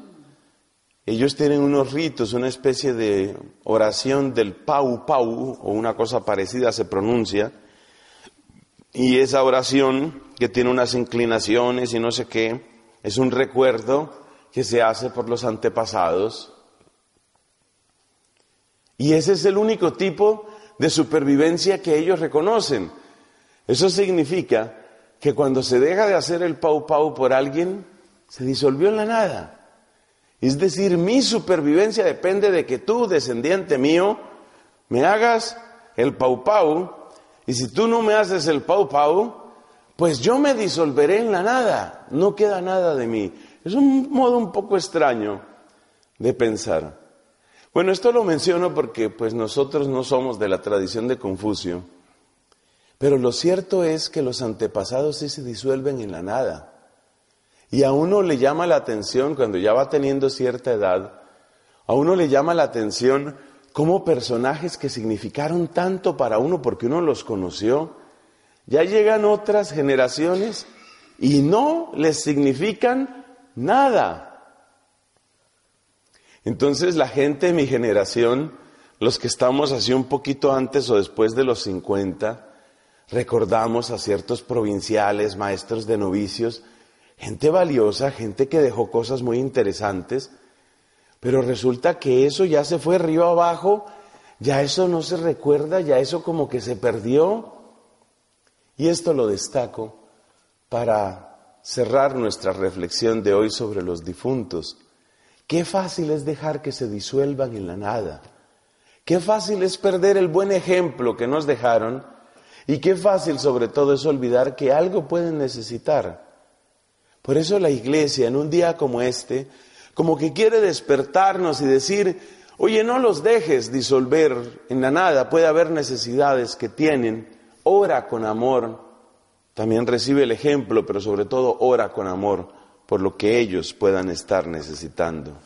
Ellos tienen unos ritos, una especie de oración del pau pau, o una cosa parecida se pronuncia, y esa oración que tiene unas inclinaciones y no sé qué, es un recuerdo que se hace por los antepasados. Y ese es el único tipo de supervivencia que ellos reconocen. Eso significa que cuando se deja de hacer el pau pau por alguien, se disolvió en la nada. Es decir, mi supervivencia depende de que tú, descendiente mío, me hagas el pau pau, y si tú no me haces el pau pau, pues yo me disolveré en la nada, no queda nada de mí. Es un modo un poco extraño de pensar. Bueno, esto lo menciono porque pues nosotros no somos de la tradición de Confucio, pero lo cierto es que los antepasados sí se disuelven en la nada. Y a uno le llama la atención, cuando ya va teniendo cierta edad, a uno le llama la atención cómo personajes que significaron tanto para uno porque uno los conoció, ya llegan otras generaciones y no les significan nada. Entonces la gente de mi generación, los que estamos así un poquito antes o después de los 50, recordamos a ciertos provinciales, maestros de novicios, gente valiosa, gente que dejó cosas muy interesantes, pero resulta que eso ya se fue río abajo, ya eso no se recuerda, ya eso como que se perdió. Y esto lo destaco para cerrar nuestra reflexión de hoy sobre los difuntos. Qué fácil es dejar que se disuelvan en la nada. Qué fácil es perder el buen ejemplo que nos dejaron y qué fácil sobre todo es olvidar que algo pueden necesitar. Por eso la iglesia en un día como este, como que quiere despertarnos y decir, oye, no los dejes disolver en la nada, puede haber necesidades que tienen, ora con amor, también recibe el ejemplo, pero sobre todo ora con amor por lo que ellos puedan estar necesitando.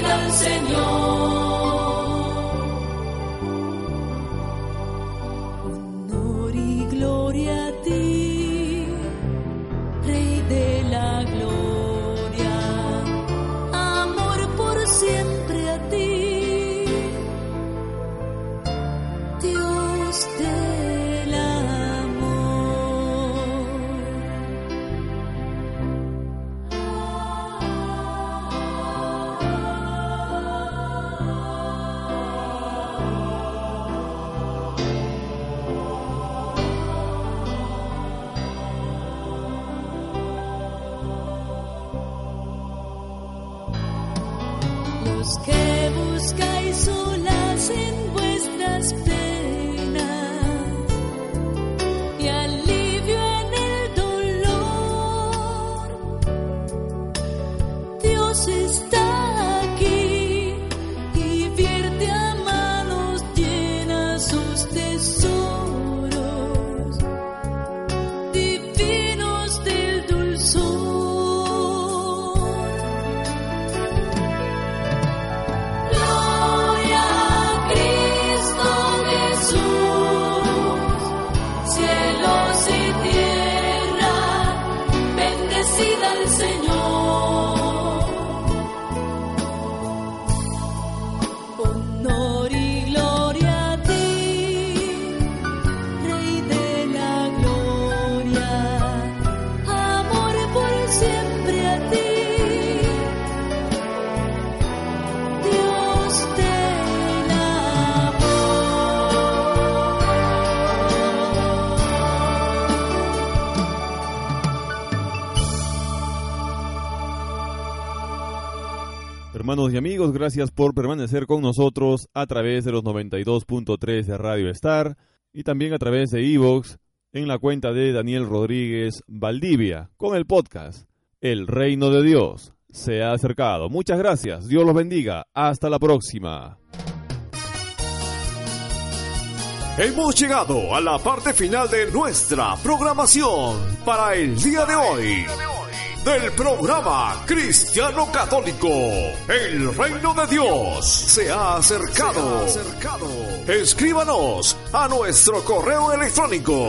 Bendecida al Señor. Hermanos y amigos, gracias por permanecer con nosotros a través de los 92.3 de Radio Star y también a través de Evox en la cuenta de Daniel Rodríguez Valdivia con el podcast El Reino de Dios se ha acercado. Muchas gracias, Dios los bendiga, hasta la próxima. Hemos llegado a la parte final de nuestra programación para el día de hoy. Del programa Cristiano Católico, el reino de Dios se ha acercado. Escríbanos a nuestro correo electrónico.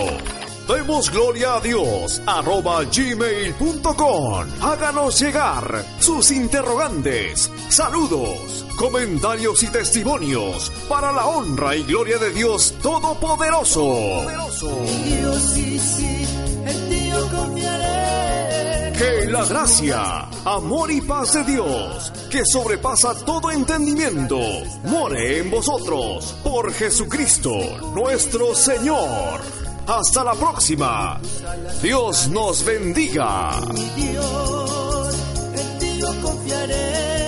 Demos gloria a Dios arroba gmail.com. Háganos llegar sus interrogantes, saludos, comentarios y testimonios para la honra y gloria de Dios Todopoderoso. Que la gracia, amor y paz de Dios, que sobrepasa todo entendimiento, more en vosotros por Jesucristo nuestro Señor. Hasta la próxima. Dios nos bendiga. Dios, en ti confiaré.